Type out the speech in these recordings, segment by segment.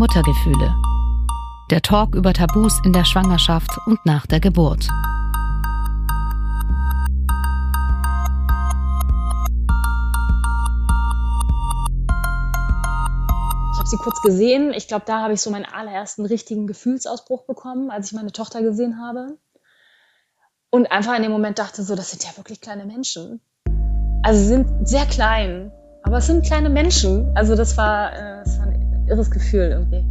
Muttergefühle. Der Talk über Tabus in der Schwangerschaft und nach der Geburt. Ich habe sie kurz gesehen. Ich glaube, da habe ich so meinen allerersten richtigen Gefühlsausbruch bekommen, als ich meine Tochter gesehen habe. Und einfach in dem Moment dachte so, das sind ja wirklich kleine Menschen. Also sie sind sehr klein, aber es sind kleine Menschen. Also das war, äh, irres Gefühl irgendwie.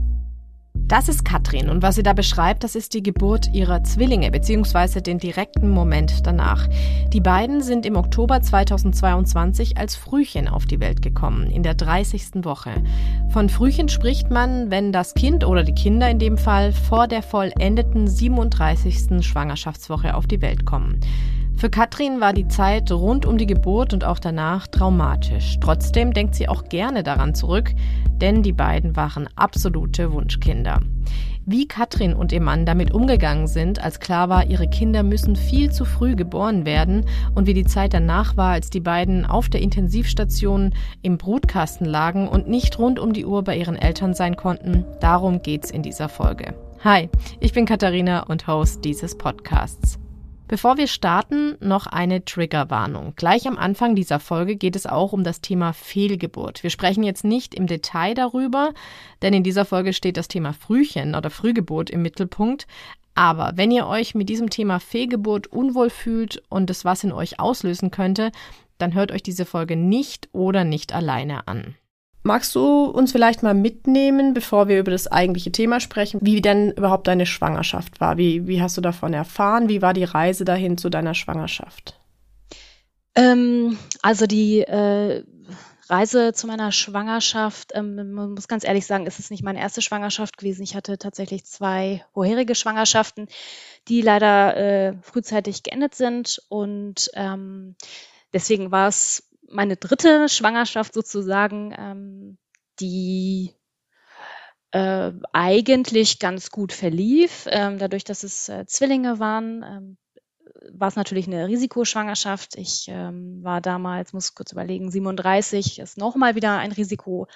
Das ist Katrin und was sie da beschreibt, das ist die Geburt ihrer Zwillinge bzw. den direkten Moment danach. Die beiden sind im Oktober 2022 als Frühchen auf die Welt gekommen, in der 30. Woche. Von Frühchen spricht man, wenn das Kind oder die Kinder in dem Fall vor der vollendeten 37. Schwangerschaftswoche auf die Welt kommen. Für Katrin war die Zeit rund um die Geburt und auch danach traumatisch. Trotzdem denkt sie auch gerne daran zurück, denn die beiden waren absolute Wunschkinder. Wie Katrin und ihr Mann damit umgegangen sind, als klar war, ihre Kinder müssen viel zu früh geboren werden und wie die Zeit danach war, als die beiden auf der Intensivstation im Brutkasten lagen und nicht rund um die Uhr bei ihren Eltern sein konnten, darum geht's in dieser Folge. Hi, ich bin Katharina und Host dieses Podcasts. Bevor wir starten, noch eine Triggerwarnung. Gleich am Anfang dieser Folge geht es auch um das Thema Fehlgeburt. Wir sprechen jetzt nicht im Detail darüber, denn in dieser Folge steht das Thema Frühchen oder Frühgeburt im Mittelpunkt. Aber wenn ihr euch mit diesem Thema Fehlgeburt unwohl fühlt und es was in euch auslösen könnte, dann hört euch diese Folge nicht oder nicht alleine an. Magst du uns vielleicht mal mitnehmen, bevor wir über das eigentliche Thema sprechen, wie denn überhaupt deine Schwangerschaft war? Wie, wie hast du davon erfahren? Wie war die Reise dahin zu deiner Schwangerschaft? Ähm, also die äh, Reise zu meiner Schwangerschaft, ähm, man muss ganz ehrlich sagen, ist es nicht meine erste Schwangerschaft gewesen. Ich hatte tatsächlich zwei vorherige Schwangerschaften, die leider äh, frühzeitig geendet sind. Und ähm, deswegen war es meine dritte Schwangerschaft sozusagen, ähm, die äh, eigentlich ganz gut verlief. Ähm, dadurch, dass es äh, Zwillinge waren, ähm, war es natürlich eine Risikoschwangerschaft. Ich ähm, war damals, muss kurz überlegen, 37, ist nochmal wieder ein Risiko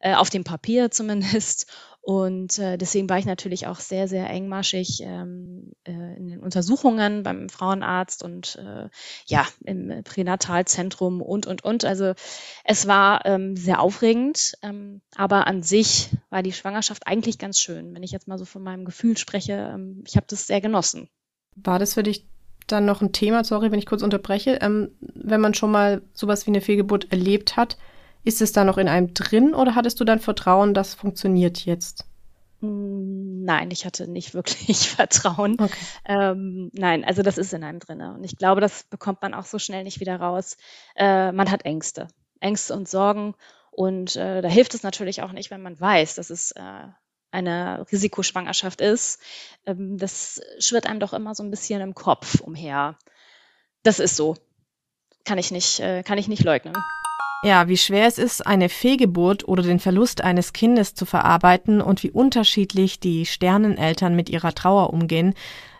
äh, auf dem Papier zumindest. Und äh, deswegen war ich natürlich auch sehr, sehr engmaschig ähm, äh, in den Untersuchungen beim Frauenarzt und äh, ja, im Pränatalzentrum und, und, und. Also es war ähm, sehr aufregend, ähm, aber an sich war die Schwangerschaft eigentlich ganz schön. Wenn ich jetzt mal so von meinem Gefühl spreche, ähm, ich habe das sehr genossen. War das für dich dann noch ein Thema, sorry, wenn ich kurz unterbreche, ähm, wenn man schon mal sowas wie eine Fehlgeburt erlebt hat, ist es da noch in einem drin oder hattest du dann Vertrauen, das funktioniert jetzt? Hm, nein, ich hatte nicht wirklich Vertrauen. Okay. Ähm, nein, also das ist in einem drin. Und ich glaube, das bekommt man auch so schnell nicht wieder raus. Äh, man hat Ängste. Ängste und Sorgen. Und äh, da hilft es natürlich auch nicht, wenn man weiß, dass es äh, eine Risikoschwangerschaft ist. Ähm, das schwirrt einem doch immer so ein bisschen im Kopf umher. Das ist so. Kann ich nicht, äh, kann ich nicht leugnen. Ja, wie schwer es ist, eine Fehlgeburt oder den Verlust eines Kindes zu verarbeiten und wie unterschiedlich die Sterneneltern mit ihrer Trauer umgehen,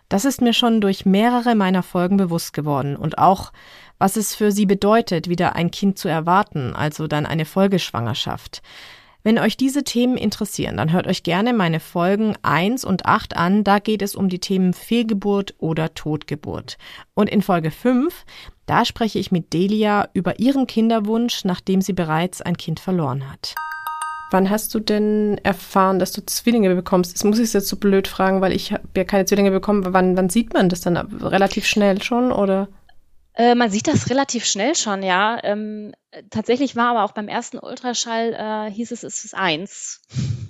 das ist mir schon durch mehrere meiner Folgen bewusst geworden und auch, was es für sie bedeutet, wieder ein Kind zu erwarten, also dann eine Folgeschwangerschaft. Wenn euch diese Themen interessieren, dann hört euch gerne meine Folgen 1 und 8 an. Da geht es um die Themen Fehlgeburt oder Totgeburt. Und in Folge 5, da spreche ich mit Delia über ihren Kinderwunsch, nachdem sie bereits ein Kind verloren hat. Wann hast du denn erfahren, dass du Zwillinge bekommst? Das muss ich jetzt so blöd fragen, weil ich habe ja keine Zwillinge bekommen. Wann, wann sieht man das dann? Relativ schnell schon oder? Äh, man sieht das relativ schnell schon, ja. Ähm, tatsächlich war aber auch beim ersten Ultraschall, äh, hieß es, es ist eins.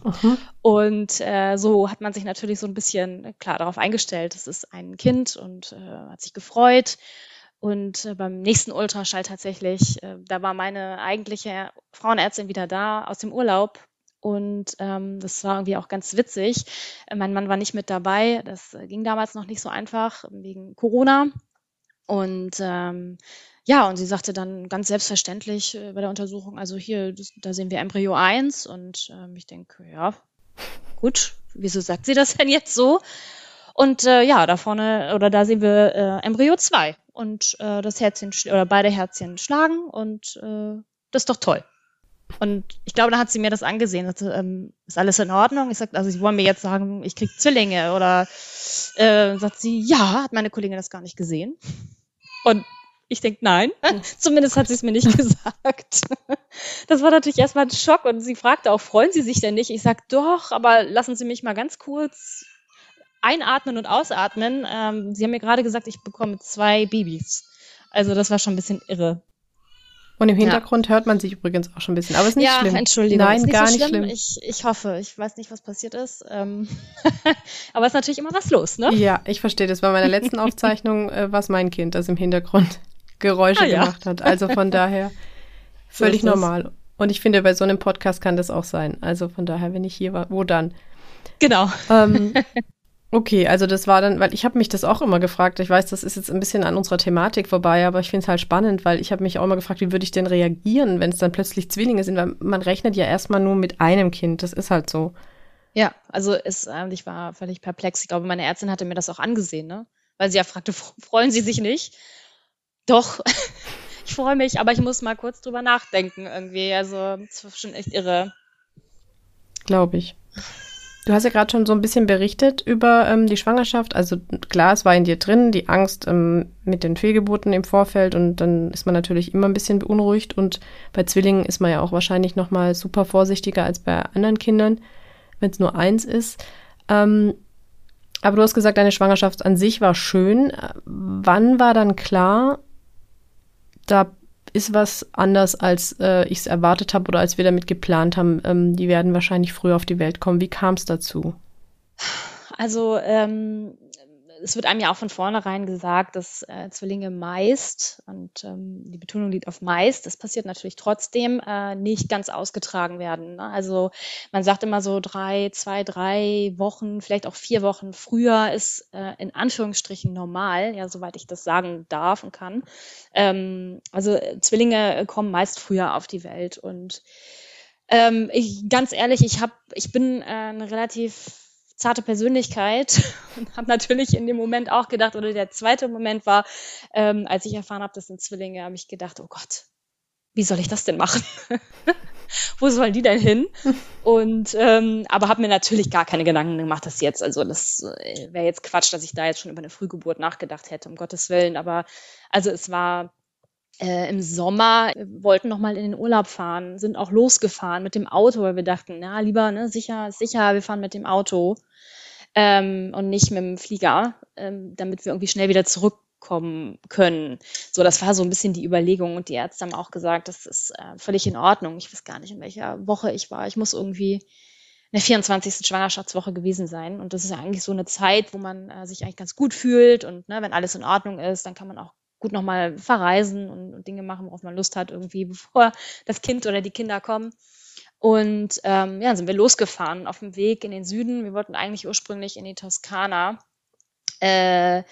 Mhm. Und äh, so hat man sich natürlich so ein bisschen, klar, darauf eingestellt, es ist ein Kind und äh, hat sich gefreut. Und äh, beim nächsten Ultraschall tatsächlich, äh, da war meine eigentliche Frauenärztin wieder da aus dem Urlaub. Und ähm, das war irgendwie auch ganz witzig. mein Mann war nicht mit dabei. Das ging damals noch nicht so einfach wegen Corona. Und ähm, ja, und sie sagte dann ganz selbstverständlich äh, bei der Untersuchung, also hier, das, da sehen wir Embryo 1 und ähm, ich denke, ja, gut, wieso sagt sie das denn jetzt so? Und äh, ja, da vorne oder da sehen wir äh, Embryo 2 und äh, das Herzchen oder beide Herzchen schlagen und äh, das ist doch toll. Und ich glaube, da hat sie mir das angesehen. Sagte, ähm, ist alles in Ordnung? Ich sagte, also sie wollen mir jetzt sagen, ich krieg Zwillinge. Oder äh, sagt sie, ja, hat meine Kollegin das gar nicht gesehen. Und ich denke, nein. Zumindest hat sie es mir nicht gesagt. Das war natürlich erstmal ein Schock und sie fragte auch, freuen Sie sich denn nicht? Ich sag, doch, aber lassen Sie mich mal ganz kurz einatmen und ausatmen. Ähm, sie haben mir gerade gesagt, ich bekomme zwei Babys. Also das war schon ein bisschen irre. Und im Hintergrund ja. hört man sich übrigens auch schon ein bisschen. Aber es ist nicht ja, schlimm. Entschuldigung. Nein, nicht gar so nicht schlimm. schlimm. Ich, ich hoffe. Ich weiß nicht, was passiert ist. Ähm aber es ist natürlich immer was los, ne? Ja, ich verstehe das. Bei meiner letzten Aufzeichnung äh, war es mein Kind, das im Hintergrund Geräusche ah, ja. gemacht hat. Also von daher völlig so normal. Und ich finde, bei so einem Podcast kann das auch sein. Also von daher, wenn ich hier war, wo dann? Genau. Ähm, Okay, also das war dann, weil ich habe mich das auch immer gefragt. Ich weiß, das ist jetzt ein bisschen an unserer Thematik vorbei, aber ich finde es halt spannend, weil ich habe mich auch immer gefragt, wie würde ich denn reagieren, wenn es dann plötzlich Zwillinge sind, weil man rechnet ja erstmal nur mit einem Kind. Das ist halt so. Ja, also es, äh, ich war völlig perplex. Ich glaube, meine Ärztin hatte mir das auch angesehen, ne? Weil sie ja fragte, freuen Sie sich nicht? Doch, ich freue mich, aber ich muss mal kurz drüber nachdenken irgendwie. Also, es war schon echt irre. Glaube ich. Du hast ja gerade schon so ein bisschen berichtet über ähm, die Schwangerschaft. Also klar, es war in dir drin, die Angst ähm, mit den Fehlgeburten im Vorfeld und dann ist man natürlich immer ein bisschen beunruhigt und bei Zwillingen ist man ja auch wahrscheinlich noch mal super vorsichtiger als bei anderen Kindern, wenn es nur eins ist. Ähm, aber du hast gesagt, deine Schwangerschaft an sich war schön. Wann war dann klar, da ist was anders, als äh, ich es erwartet habe oder als wir damit geplant haben. Ähm, die werden wahrscheinlich früher auf die Welt kommen. Wie kam es dazu? Also ähm, es wird einem ja auch von vornherein gesagt, dass äh, Zwillinge meist, und ähm, die Betonung liegt auf meist, das passiert natürlich trotzdem, äh, nicht ganz ausgetragen werden. Ne? Also man sagt immer so drei, zwei, drei Wochen, vielleicht auch vier Wochen früher ist äh, in Anführungsstrichen normal, ja, soweit ich das sagen darf und kann. Ähm, also Zwillinge kommen meist früher auf die Welt und ähm, ich, ganz ehrlich, ich habe, ich bin äh, eine relativ zarte Persönlichkeit und habe natürlich in dem Moment auch gedacht, oder der zweite Moment war, ähm, als ich erfahren habe, das sind Zwillinge, habe ich gedacht, oh Gott, wie soll ich das denn machen? Wo sollen die denn hin? Und ähm, aber habe mir natürlich gar keine Gedanken gemacht, dass jetzt, also das äh, wäre jetzt Quatsch, dass ich da jetzt schon über eine Frühgeburt nachgedacht hätte, um Gottes Willen. Aber also es war äh, im Sommer, wollten noch mal in den Urlaub fahren, sind auch losgefahren mit dem Auto, weil wir dachten, na lieber, ne, sicher, sicher, wir fahren mit dem Auto ähm, und nicht mit dem Flieger, ähm, damit wir irgendwie schnell wieder zurückkommen können. So, das war so ein bisschen die Überlegung und die Ärzte haben auch gesagt, das ist äh, völlig in Ordnung. Ich weiß gar nicht, in welcher Woche ich war. Ich muss irgendwie in der 24. Schwangerschaftswoche gewesen sein. Und das ist ja eigentlich so eine Zeit, wo man äh, sich eigentlich ganz gut fühlt. Und ne, wenn alles in Ordnung ist, dann kann man auch gut nochmal verreisen und, und, Dinge machen, worauf man Lust hat, irgendwie, bevor das Kind oder die Kinder kommen. Und ähm, ja, dann sind wir losgefahren auf dem Weg in den Süden. Wir wollten eigentlich ursprünglich in die Toskana. Äh,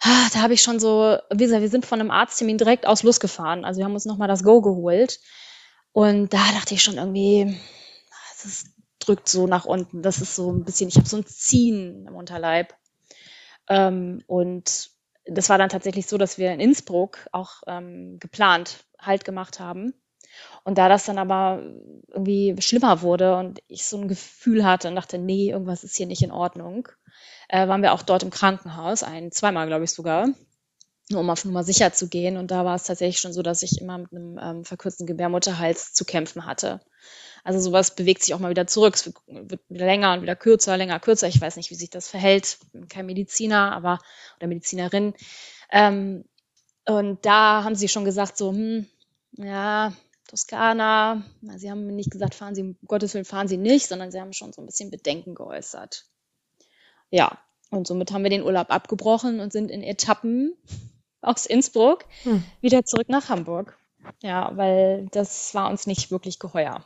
ah, da habe ich schon so, wie gesagt, wir sind von einem Arzttermin direkt aus losgefahren. Also wir haben uns nochmal das Go geholt. Und da dachte ich schon irgendwie, das drückt so nach unten. Das ist so ein bisschen, ich habe so ein Ziehen im Unterleib. Ähm, und das war dann tatsächlich so, dass wir in Innsbruck auch ähm, geplant Halt gemacht haben. Und da das dann aber irgendwie schlimmer wurde und ich so ein Gefühl hatte und dachte, nee, irgendwas ist hier nicht in Ordnung, äh, waren wir auch dort im Krankenhaus, ein, zweimal glaube ich sogar, nur um auf Nummer sicher zu gehen. Und da war es tatsächlich schon so, dass ich immer mit einem ähm, verkürzten Gebärmutterhals zu kämpfen hatte. Also sowas bewegt sich auch mal wieder zurück. Es wird wieder länger und wieder kürzer, länger, kürzer. Ich weiß nicht, wie sich das verhält. Ich bin kein Mediziner, aber oder Medizinerin. Ähm, und da haben sie schon gesagt, so, hm, ja, Toskana. Sie haben nicht gesagt, fahren Sie, um Gottes Willen fahren Sie nicht, sondern sie haben schon so ein bisschen Bedenken geäußert. Ja, und somit haben wir den Urlaub abgebrochen und sind in Etappen aus Innsbruck hm. wieder zurück nach Hamburg. Ja, weil das war uns nicht wirklich geheuer.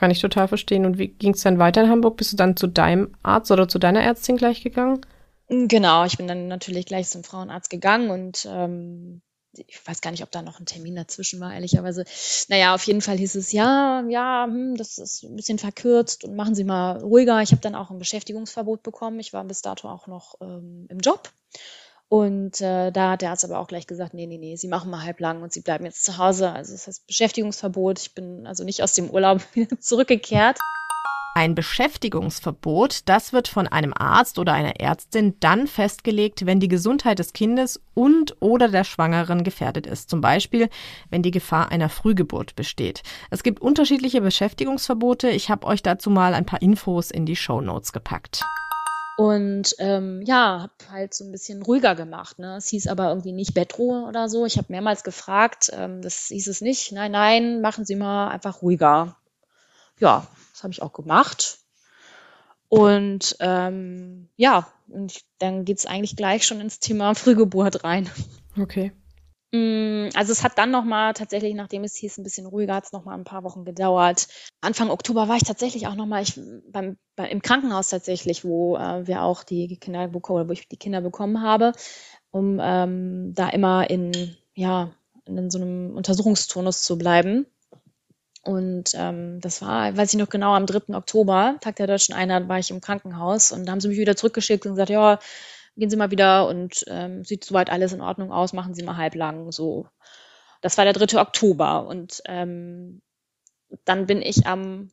Kann ich total verstehen. Und wie ging es dann weiter in Hamburg? Bist du dann zu deinem Arzt oder zu deiner Ärztin gleich gegangen? Genau, ich bin dann natürlich gleich zum Frauenarzt gegangen und ähm, ich weiß gar nicht, ob da noch ein Termin dazwischen war, ehrlicherweise. Naja, auf jeden Fall hieß es, ja, ja, hm, das ist ein bisschen verkürzt und machen Sie mal ruhiger. Ich habe dann auch ein Beschäftigungsverbot bekommen. Ich war bis dato auch noch ähm, im Job. Und äh, da hat der Arzt aber auch gleich gesagt, nee, nee, nee, Sie machen mal halblang und Sie bleiben jetzt zu Hause. Also das heißt Beschäftigungsverbot. Ich bin also nicht aus dem Urlaub wieder zurückgekehrt. Ein Beschäftigungsverbot, das wird von einem Arzt oder einer Ärztin dann festgelegt, wenn die Gesundheit des Kindes und oder der Schwangeren gefährdet ist. Zum Beispiel, wenn die Gefahr einer Frühgeburt besteht. Es gibt unterschiedliche Beschäftigungsverbote. Ich habe euch dazu mal ein paar Infos in die Show Notes gepackt. Und ähm, ja, habe halt so ein bisschen ruhiger gemacht. Ne? Es hieß aber irgendwie nicht Bettruhe oder so. Ich habe mehrmals gefragt, ähm, das hieß es nicht. Nein, nein, machen Sie mal einfach ruhiger. Ja, das habe ich auch gemacht. Und ähm, ja, und dann geht es eigentlich gleich schon ins Thema Frühgeburt rein. Okay. Mm, also es hat dann nochmal tatsächlich, nachdem es hieß, ein bisschen ruhiger, hat es nochmal ein paar Wochen gedauert. Anfang Oktober war ich tatsächlich auch nochmal beim, beim, im Krankenhaus tatsächlich, wo äh, wir auch die Kinder bekommen, wo ich die Kinder bekommen habe, um ähm, da immer in, ja, in so einem Untersuchungsturnus zu bleiben. Und ähm, das war, weiß ich noch genau, am 3. Oktober, Tag der Deutschen Einheit, war ich im Krankenhaus und da haben sie mich wieder zurückgeschickt und gesagt, ja, gehen Sie mal wieder und ähm, sieht soweit alles in Ordnung aus, machen Sie mal halblang. So. Das war der 3. Oktober. Und ähm, dann bin ich am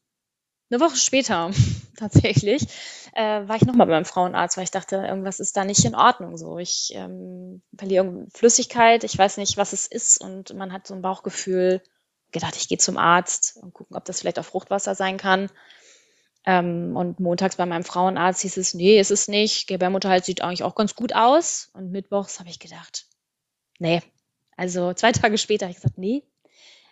eine Woche später tatsächlich, äh, war ich nochmal beim Frauenarzt, weil ich dachte, irgendwas ist da nicht in Ordnung. So, ich ähm, verliere Flüssigkeit, ich weiß nicht, was es ist und man hat so ein Bauchgefühl, gedacht, ich gehe zum Arzt und gucken, ob das vielleicht auch Fruchtwasser sein kann. Ähm, und montags bei meinem Frauenarzt hieß es, nee, ist es nicht. Gebärmutterhalt sieht eigentlich auch ganz gut aus. Und mittwochs habe ich gedacht, nee. Also zwei Tage später habe ich gesagt, nee.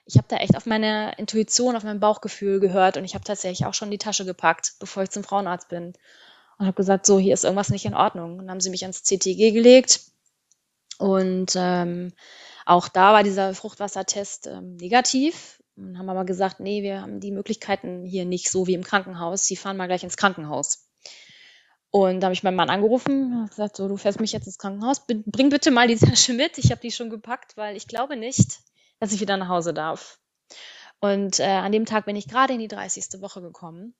Ich habe da echt auf meine Intuition, auf mein Bauchgefühl gehört und ich habe tatsächlich auch schon die Tasche gepackt, bevor ich zum Frauenarzt bin. Und habe gesagt, so, hier ist irgendwas nicht in Ordnung. Und dann haben sie mich ans CTG gelegt. Und ähm, auch da war dieser Fruchtwassertest ähm, negativ. Und haben aber gesagt, nee, wir haben die Möglichkeiten hier nicht so wie im Krankenhaus. Sie fahren mal gleich ins Krankenhaus. Und da habe ich meinen Mann angerufen und gesagt, so, du fährst mich jetzt ins Krankenhaus, bring bitte mal die Tasche mit. Ich habe die schon gepackt, weil ich glaube nicht, dass ich wieder nach Hause darf. Und äh, an dem Tag bin ich gerade in die 30. Woche gekommen.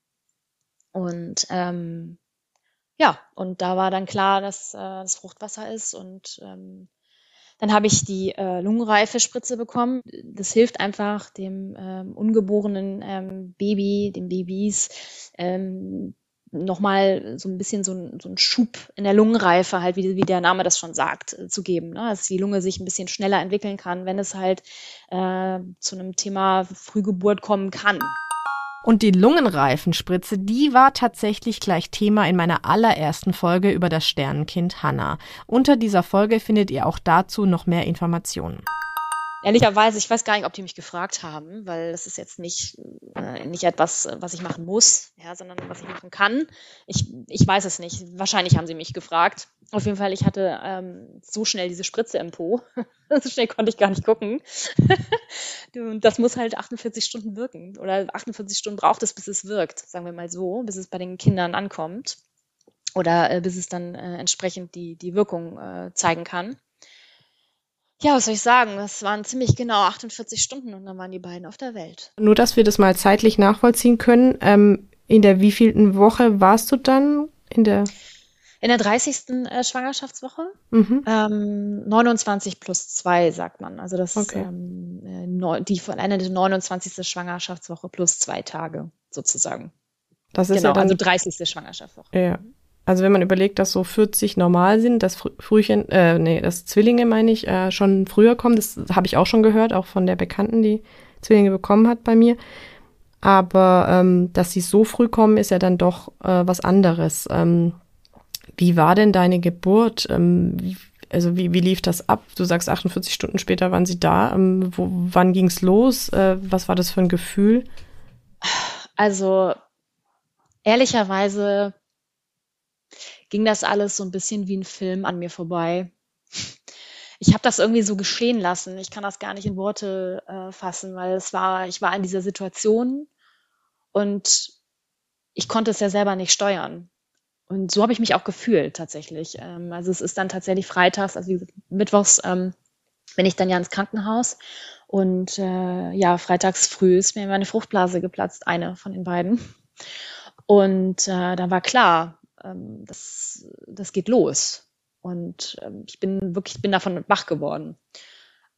Und ähm, ja, und da war dann klar, dass äh, das Fruchtwasser ist und ähm, dann habe ich die äh, Lungenreife-Spritze bekommen. Das hilft einfach dem ähm, ungeborenen ähm, Baby, den Babys, ähm, nochmal so ein bisschen so, ein, so einen Schub in der Lungenreife, halt, wie, wie der Name das schon sagt, äh, zu geben. Ne? Dass die Lunge sich ein bisschen schneller entwickeln kann, wenn es halt äh, zu einem Thema Frühgeburt kommen kann. Und die Lungenreifenspritze, die war tatsächlich gleich Thema in meiner allerersten Folge über das Sternenkind Hannah. Unter dieser Folge findet ihr auch dazu noch mehr Informationen. Ehrlicherweise, ich weiß gar nicht, ob die mich gefragt haben, weil das ist jetzt nicht, äh, nicht etwas, was ich machen muss, ja, sondern was ich machen kann. Ich, ich weiß es nicht. Wahrscheinlich haben sie mich gefragt. Auf jeden Fall, ich hatte ähm, so schnell diese Spritze im Po. so schnell konnte ich gar nicht gucken. das muss halt 48 Stunden wirken. Oder 48 Stunden braucht es, bis es wirkt, sagen wir mal so, bis es bei den Kindern ankommt. Oder äh, bis es dann äh, entsprechend die, die Wirkung äh, zeigen kann. Ja, was soll ich sagen? Das waren ziemlich genau 48 Stunden und dann waren die beiden auf der Welt. Nur, dass wir das mal zeitlich nachvollziehen können. Ähm, in der wievielten Woche warst du dann? In der in der 30. Äh, Schwangerschaftswoche. Mhm. Ähm, 29 plus 2, sagt man. Also das okay. ist ähm, äh, die vollendete 29. Schwangerschaftswoche plus zwei Tage sozusagen. Das ist genau, ja dann, also 30. Schwangerschaftswoche. Ja, also wenn man überlegt, dass so 40 normal sind, dass Frühchen, äh, nee, dass Zwillinge, meine ich, äh, schon früher kommen, das habe ich auch schon gehört, auch von der Bekannten, die Zwillinge bekommen hat bei mir. Aber ähm, dass sie so früh kommen, ist ja dann doch äh, was anderes. Ähm, wie war denn deine Geburt? Ähm, wie, also wie, wie lief das ab? Du sagst 48 Stunden später waren sie da. Ähm, wo, wann ging's los? Äh, was war das für ein Gefühl? Also ehrlicherweise ging das alles so ein bisschen wie ein Film an mir vorbei. Ich habe das irgendwie so geschehen lassen. Ich kann das gar nicht in Worte äh, fassen, weil es war, ich war in dieser Situation und ich konnte es ja selber nicht steuern. Und so habe ich mich auch gefühlt tatsächlich. Ähm, also es ist dann tatsächlich freitags, also mittwochs ähm, bin ich dann ja ins Krankenhaus und äh, ja, freitags früh ist mir meine Fruchtblase geplatzt, eine von den beiden. Und äh, da war klar, ähm, das, das geht los. Und ähm, ich bin wirklich, bin davon wach geworden.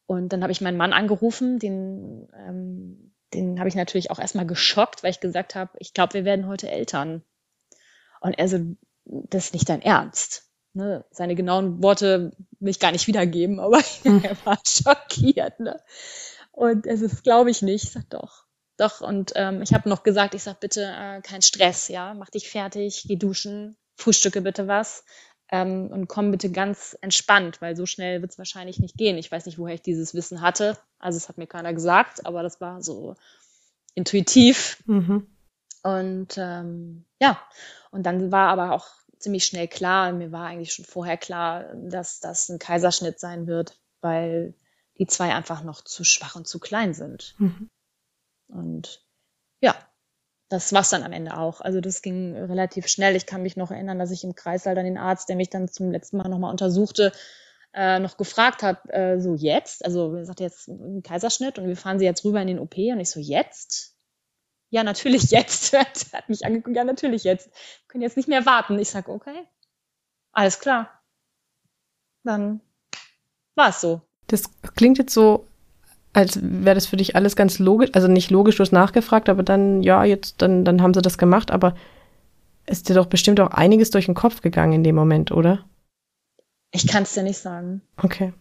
Und dann habe ich meinen Mann angerufen, den, ähm, den habe ich natürlich auch erstmal geschockt, weil ich gesagt habe, ich glaube, wir werden heute Eltern. Und er so, das ist nicht dein Ernst. Ne? Seine genauen Worte will ich gar nicht wiedergeben, aber hm. er war schockiert. Ne? Und es ist, glaube ich nicht. Ich sag doch. Doch, und ähm, ich habe noch gesagt, ich sag bitte äh, kein Stress, ja, mach dich fertig, geh duschen, frühstücke bitte was ähm, und komm bitte ganz entspannt, weil so schnell wird es wahrscheinlich nicht gehen. Ich weiß nicht, woher ich dieses Wissen hatte. Also es hat mir keiner gesagt, aber das war so intuitiv. Mhm. Und ähm, ja, und dann war aber auch ziemlich schnell klar, mir war eigentlich schon vorher klar, dass das ein Kaiserschnitt sein wird, weil die zwei einfach noch zu schwach und zu klein sind. Mhm. Und ja, das war's dann am Ende auch. Also das ging relativ schnell. Ich kann mich noch erinnern, dass ich im Kreissaal dann den Arzt, der mich dann zum letzten Mal nochmal untersuchte, äh, noch gefragt hat, äh, so jetzt, also er sagte jetzt ein Kaiserschnitt und wir fahren sie jetzt rüber in den OP und ich so jetzt? Ja, natürlich jetzt. er hat mich angeguckt, ja, natürlich jetzt. Wir können jetzt nicht mehr warten. Ich sag, okay, alles klar. Dann war es so. Das klingt jetzt so, als wäre das für dich alles ganz logisch, also nicht logisch, du hast nachgefragt, aber dann, ja, jetzt, dann, dann haben sie das gemacht, aber ist dir doch bestimmt auch einiges durch den Kopf gegangen in dem Moment, oder? Ich kann es dir nicht sagen. Okay.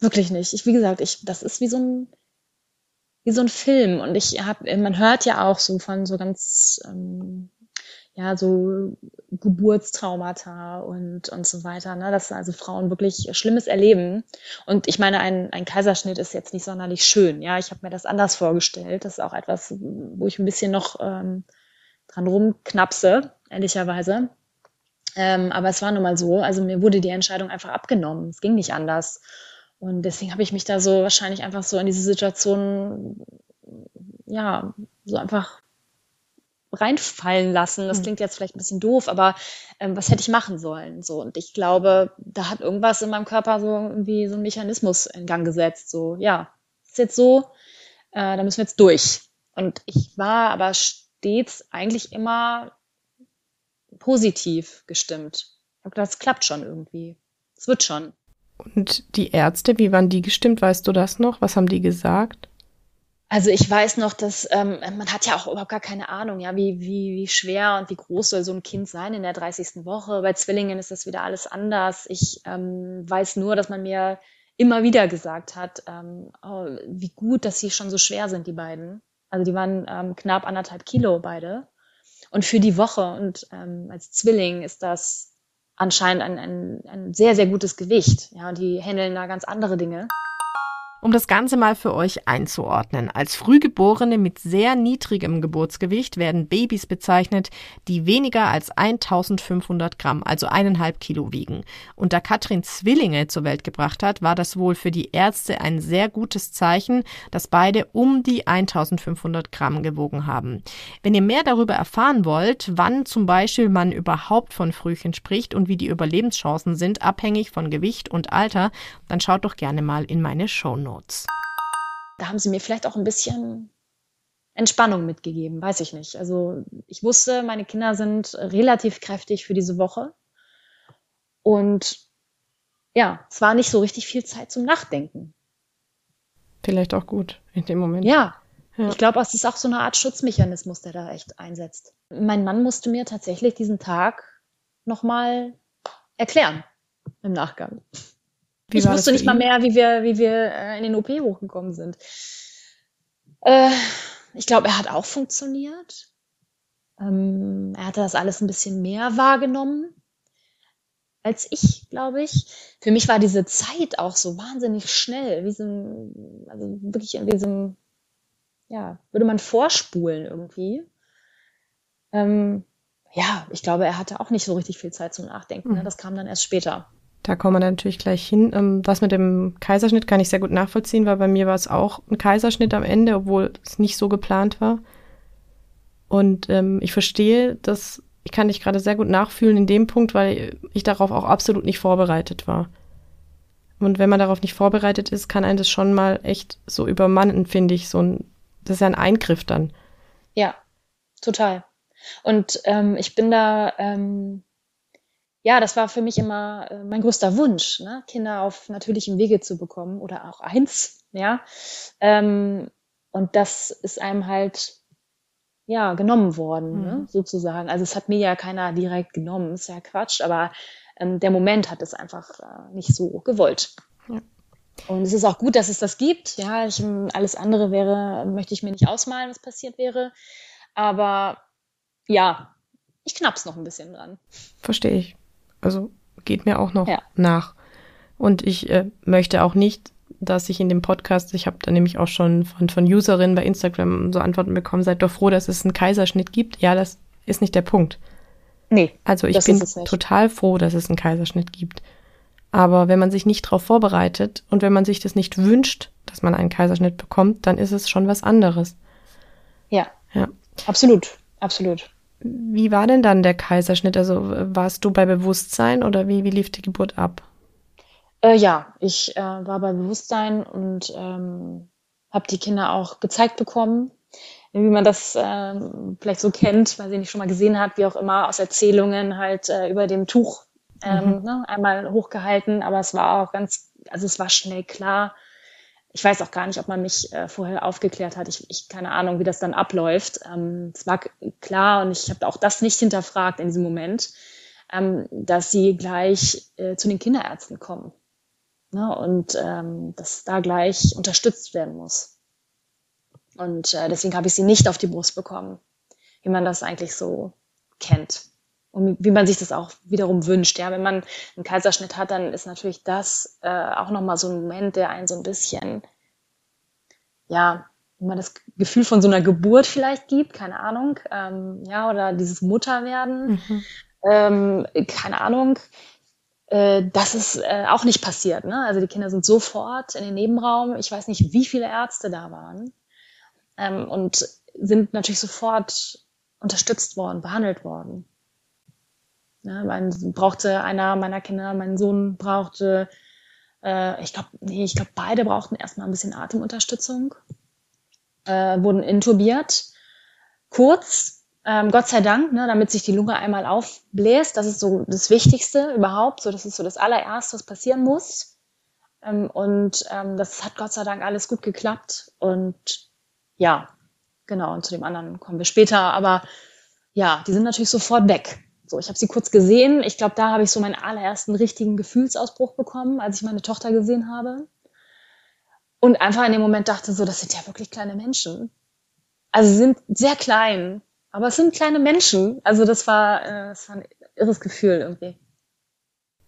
Wirklich nicht. Ich, wie gesagt, ich, das ist wie so ein, wie so ein Film. Und ich habe, man hört ja auch so von so ganz ähm, ja, so Geburtstraumata und, und so weiter, ne? dass also Frauen wirklich Schlimmes erleben. Und ich meine, ein, ein Kaiserschnitt ist jetzt nicht sonderlich schön. Ja, ich habe mir das anders vorgestellt. Das ist auch etwas, wo ich ein bisschen noch ähm, dran rumknapse, ehrlicherweise. Ähm, aber es war nun mal so. Also mir wurde die Entscheidung einfach abgenommen. Es ging nicht anders. Und deswegen habe ich mich da so wahrscheinlich einfach so in diese Situation, ja, so einfach reinfallen lassen. Das hm. klingt jetzt vielleicht ein bisschen doof, aber ähm, was hätte ich machen sollen? So und ich glaube, da hat irgendwas in meinem Körper so irgendwie so ein Mechanismus in Gang gesetzt. So ja, ist jetzt so, äh, da müssen wir jetzt durch. Und ich war aber stets eigentlich immer positiv gestimmt. Ich habe gedacht, das klappt schon irgendwie. Es wird schon. Und die Ärzte, wie waren die gestimmt? Weißt du das noch? Was haben die gesagt? Also ich weiß noch, dass ähm, man hat ja auch überhaupt gar keine Ahnung, ja, wie, wie, wie schwer und wie groß soll so ein Kind sein in der 30. Woche. Bei Zwillingen ist das wieder alles anders. Ich ähm, weiß nur, dass man mir immer wieder gesagt hat, ähm, oh, wie gut, dass sie schon so schwer sind, die beiden. Also die waren ähm, knapp anderthalb Kilo beide. Und für die Woche und ähm, als Zwilling ist das anscheinend ein, ein, ein sehr, sehr gutes Gewicht. Ja, und die handeln da ganz andere Dinge. Um das Ganze mal für euch einzuordnen. Als Frühgeborene mit sehr niedrigem Geburtsgewicht werden Babys bezeichnet, die weniger als 1500 Gramm, also eineinhalb Kilo wiegen. Und da Katrin Zwillinge zur Welt gebracht hat, war das wohl für die Ärzte ein sehr gutes Zeichen, dass beide um die 1500 Gramm gewogen haben. Wenn ihr mehr darüber erfahren wollt, wann zum Beispiel man überhaupt von Frühchen spricht und wie die Überlebenschancen sind, abhängig von Gewicht und Alter, dann schaut doch gerne mal in meine Show Notes. Da haben sie mir vielleicht auch ein bisschen Entspannung mitgegeben, weiß ich nicht. Also ich wusste, meine Kinder sind relativ kräftig für diese Woche. Und ja, es war nicht so richtig viel Zeit zum Nachdenken. Vielleicht auch gut in dem Moment. Ja, ja. ich glaube, es ist auch so eine Art Schutzmechanismus, der da echt einsetzt. Mein Mann musste mir tatsächlich diesen Tag nochmal erklären im Nachgang. Wie ich wusste nicht mal mehr, wie wir, wie wir äh, in den OP hochgekommen sind. Äh, ich glaube, er hat auch funktioniert. Ähm, er hatte das alles ein bisschen mehr wahrgenommen als ich, glaube ich. Für mich war diese Zeit auch so wahnsinnig schnell, wie so ein, also wirklich in diesem, ja, würde man vorspulen irgendwie. Ähm, ja, ich glaube, er hatte auch nicht so richtig viel Zeit zum Nachdenken. Ne? Hm. Das kam dann erst später. Da kommen wir natürlich gleich hin. Ähm, was mit dem Kaiserschnitt kann ich sehr gut nachvollziehen, weil bei mir war es auch ein Kaiserschnitt am Ende, obwohl es nicht so geplant war. Und ähm, ich verstehe, dass ich kann dich gerade sehr gut nachfühlen in dem Punkt, weil ich darauf auch absolut nicht vorbereitet war. Und wenn man darauf nicht vorbereitet ist, kann einen das schon mal echt so übermannen, finde ich. So ein, das ist ja ein Eingriff dann. Ja, total. Und ähm, ich bin da ähm, ja, das war für mich immer äh, mein größter Wunsch, ne? Kinder auf natürlichem Wege zu bekommen oder auch eins, ja. Ähm, und das ist einem halt ja genommen worden, ne? mhm. ne? sozusagen. Also es hat mir ja keiner direkt genommen, ist ja Quatsch, aber ähm, der Moment hat es einfach äh, nicht so gewollt. Ja. Und es ist auch gut, dass es das gibt. Ja, ich, alles andere wäre, möchte ich mir nicht ausmalen, was passiert wäre. Aber ja, ich knapp's noch ein bisschen dran. Verstehe ich. Also geht mir auch noch ja. nach. Und ich äh, möchte auch nicht, dass ich in dem Podcast, ich habe da nämlich auch schon von, von Userinnen bei Instagram so Antworten bekommen, seid doch froh, dass es einen Kaiserschnitt gibt. Ja, das ist nicht der Punkt. Nee. Also ich bin total froh, dass es einen Kaiserschnitt gibt. Aber wenn man sich nicht darauf vorbereitet und wenn man sich das nicht wünscht, dass man einen Kaiserschnitt bekommt, dann ist es schon was anderes. Ja. Ja. Absolut. Absolut. Wie war denn dann der Kaiserschnitt? Also warst du bei Bewusstsein oder wie, wie lief die Geburt ab? Äh, ja, ich äh, war bei Bewusstsein und ähm, habe die Kinder auch gezeigt bekommen, wie man das äh, vielleicht so kennt, weil sie nicht schon mal gesehen hat, wie auch immer, aus Erzählungen halt äh, über dem Tuch ähm, mhm. ne, einmal hochgehalten. Aber es war auch ganz, also es war schnell klar, ich weiß auch gar nicht, ob man mich äh, vorher aufgeklärt hat. Ich, ich keine Ahnung, wie das dann abläuft. Ähm, es war klar und ich habe auch das nicht hinterfragt in diesem Moment, ähm, dass sie gleich äh, zu den Kinderärzten kommen ne? und ähm, dass da gleich unterstützt werden muss. Und äh, deswegen habe ich sie nicht auf die Brust bekommen, wie man das eigentlich so kennt und wie man sich das auch wiederum wünscht. Ja, wenn man einen Kaiserschnitt hat, dann ist natürlich das äh, auch nochmal so ein Moment, der einen so ein bisschen, ja, wie man das Gefühl von so einer Geburt vielleicht gibt, keine Ahnung, ähm, ja, oder dieses Mutterwerden, mhm. ähm, keine Ahnung. Äh, das ist äh, auch nicht passiert. Ne? Also die Kinder sind sofort in den Nebenraum. Ich weiß nicht, wie viele Ärzte da waren. Ähm, und sind natürlich sofort unterstützt worden, behandelt worden. Ja, mein, brauchte einer meiner Kinder, mein Sohn brauchte, äh, ich glaube, nee, ich glaube, beide brauchten erstmal ein bisschen Atemunterstützung, äh, wurden intubiert, kurz, ähm, Gott sei Dank, ne, damit sich die Lunge einmal aufbläst. Das ist so das Wichtigste überhaupt. So, das ist so das allererste, was passieren muss. Ähm, und ähm, das hat Gott sei Dank alles gut geklappt. Und ja, genau. Und zu dem anderen kommen wir später. Aber ja, die sind natürlich sofort weg. So, ich habe sie kurz gesehen. Ich glaube, da habe ich so meinen allerersten richtigen Gefühlsausbruch bekommen, als ich meine Tochter gesehen habe. Und einfach in dem Moment dachte so, das sind ja wirklich kleine Menschen. Also sie sind sehr klein, aber es sind kleine Menschen. Also das war, äh, das war ein irres Gefühl irgendwie.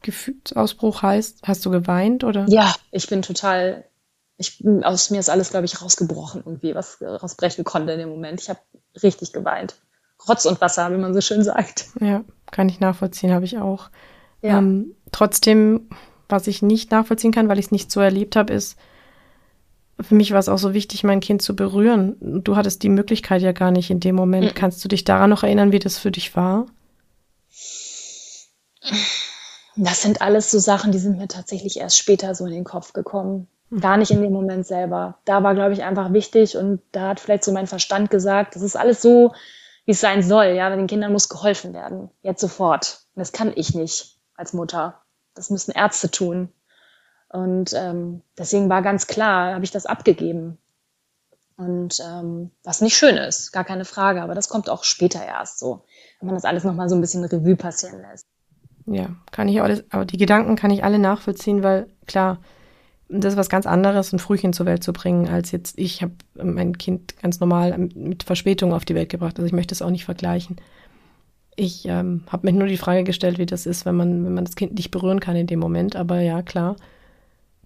Gefühlsausbruch heißt, hast du geweint oder? Ja, ich bin total, ich, aus mir ist alles, glaube ich, rausgebrochen irgendwie, was rausbrechen konnte in dem Moment. Ich habe richtig geweint. Rotz und Wasser, wie man so schön sagt. Ja, kann ich nachvollziehen, habe ich auch. Ja. Ähm, trotzdem, was ich nicht nachvollziehen kann, weil ich es nicht so erlebt habe, ist, für mich war es auch so wichtig, mein Kind zu berühren. Du hattest die Möglichkeit ja gar nicht in dem Moment. Mhm. Kannst du dich daran noch erinnern, wie das für dich war? Das sind alles so Sachen, die sind mir tatsächlich erst später so in den Kopf gekommen. Mhm. Gar nicht in dem Moment selber. Da war, glaube ich, einfach wichtig und da hat vielleicht so mein Verstand gesagt, das ist alles so wie es sein soll. Ja, den Kindern muss geholfen werden. Jetzt sofort. Und das kann ich nicht als Mutter. Das müssen Ärzte tun. Und ähm, deswegen war ganz klar, habe ich das abgegeben. Und ähm, was nicht schön ist, gar keine Frage, aber das kommt auch später erst so, wenn man das alles nochmal so ein bisschen Revue passieren lässt. Ja, kann ich alles, aber die Gedanken kann ich alle nachvollziehen, weil klar, das ist was ganz anderes, ein Frühchen zur Welt zu bringen, als jetzt ich habe mein Kind ganz normal mit Verspätung auf die Welt gebracht. Also ich möchte es auch nicht vergleichen. Ich ähm, habe mir nur die Frage gestellt, wie das ist, wenn man, wenn man das Kind nicht berühren kann in dem Moment. Aber ja, klar.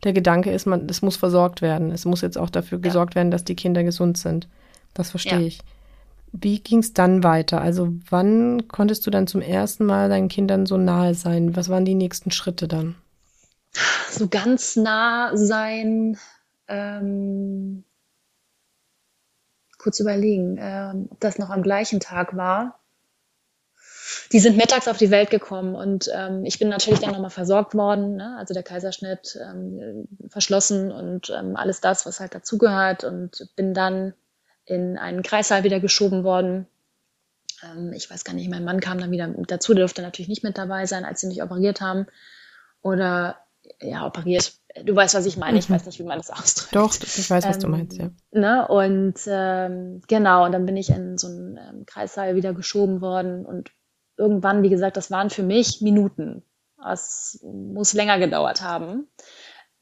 Der Gedanke ist, man, es muss versorgt werden. Es muss jetzt auch dafür ja. gesorgt werden, dass die Kinder gesund sind. Das verstehe ja. ich. Wie ging es dann weiter? Also wann konntest du dann zum ersten Mal deinen Kindern so nahe sein? Was waren die nächsten Schritte dann? So ganz nah sein, ähm, kurz überlegen, ähm, ob das noch am gleichen Tag war. Die sind mittags auf die Welt gekommen und ähm, ich bin natürlich dann nochmal versorgt worden, ne? also der Kaiserschnitt ähm, verschlossen und ähm, alles das, was halt dazugehört und bin dann in einen Kreissaal wieder geschoben worden, Ähm, ich weiß gar nicht, mein Mann kam dann wieder dazu, der durfte natürlich nicht mit dabei sein, als sie mich operiert haben. Oder ja, operiert. Du weißt, was ich meine. Ich mhm. weiß nicht, wie man das ausdrückt. Doch, ich weiß, was ähm, du meinst, ja. Ne? Und ähm, genau, und dann bin ich in so einen ähm, Kreissaal wieder geschoben worden. Und irgendwann, wie gesagt, das waren für mich Minuten. Es muss länger gedauert haben,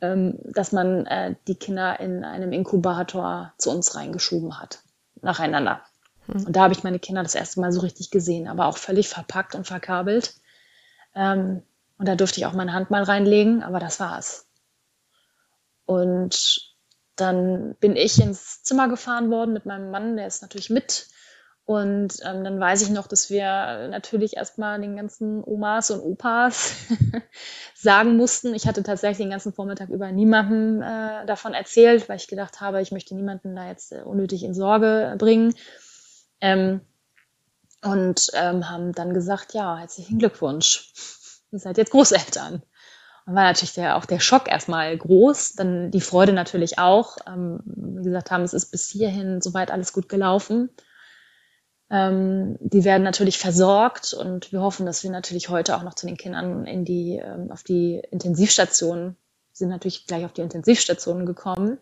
ähm, dass man äh, die Kinder in einem Inkubator zu uns reingeschoben hat, nacheinander. Mhm. Und da habe ich meine Kinder das erste Mal so richtig gesehen, aber auch völlig verpackt und verkabelt. Ähm, und da durfte ich auch meine Hand mal reinlegen, aber das war's. Und dann bin ich ins Zimmer gefahren worden mit meinem Mann, der ist natürlich mit. Und ähm, dann weiß ich noch, dass wir natürlich erstmal den ganzen Omas und Opas sagen mussten. Ich hatte tatsächlich den ganzen Vormittag über niemandem äh, davon erzählt, weil ich gedacht habe, ich möchte niemanden da jetzt äh, unnötig in Sorge bringen. Ähm, und ähm, haben dann gesagt, ja, herzlichen Glückwunsch. Ihr seid jetzt Großeltern. Und war natürlich der, auch der Schock erstmal groß, dann die Freude natürlich auch. Ähm, wie gesagt haben, es ist bis hierhin soweit alles gut gelaufen. Ähm, die werden natürlich versorgt und wir hoffen, dass wir natürlich heute auch noch zu den Kindern in die, ähm, auf die Intensivstation, sind natürlich gleich auf die Intensivstation gekommen,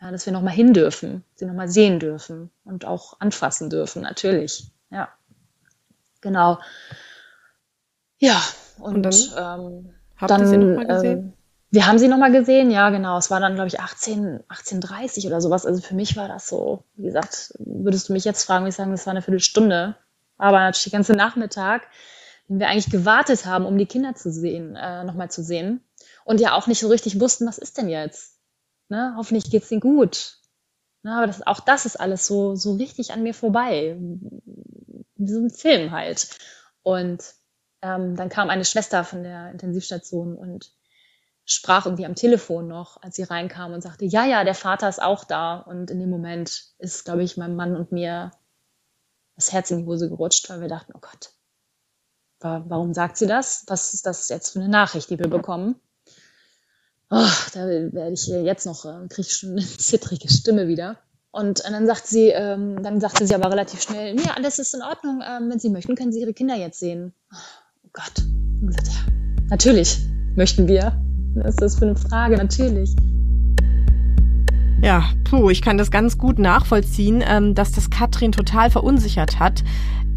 äh, dass wir nochmal hin dürfen, sie nochmal sehen dürfen und auch anfassen dürfen, natürlich. Ja. Genau. Ja, und, und dann, ähm, habt dann, ihr sie nochmal gesehen? Ähm, wir haben sie nochmal gesehen, ja, genau. Es war dann, glaube ich, 18, 18.30 oder sowas. Also für mich war das so, wie gesagt, würdest du mich jetzt fragen, würde ich sagen, das war eine Viertelstunde. Aber natürlich der ganze Nachmittag, den wir eigentlich gewartet haben, um die Kinder zu sehen, äh, nochmal zu sehen. Und ja auch nicht so richtig wussten, was ist denn jetzt? Ne? Hoffentlich geht's denen gut. Ne? Aber das, auch das ist alles so, so richtig an mir vorbei. Wie so ein Film halt. Und ähm, dann kam eine Schwester von der Intensivstation und sprach irgendwie am Telefon noch, als sie reinkam und sagte, ja, ja, der Vater ist auch da. Und in dem Moment ist, glaube ich, meinem Mann und mir das Herz in die Hose gerutscht, weil wir dachten, oh Gott, warum sagt sie das? Was ist das jetzt für eine Nachricht, die wir bekommen? Oh, da werde ich jetzt noch, äh, kriege ich schon eine zittrige Stimme wieder. Und dann sagt sie, ähm, dann sagte sie aber relativ schnell, ja, alles ist in Ordnung. Ähm, wenn Sie möchten, können Sie Ihre Kinder jetzt sehen. Oh Gott. Und gesagt, ja, natürlich möchten wir. Was ist das für eine Frage? Natürlich. Ja, puh, ich kann das ganz gut nachvollziehen, ähm, dass das Katrin total verunsichert hat.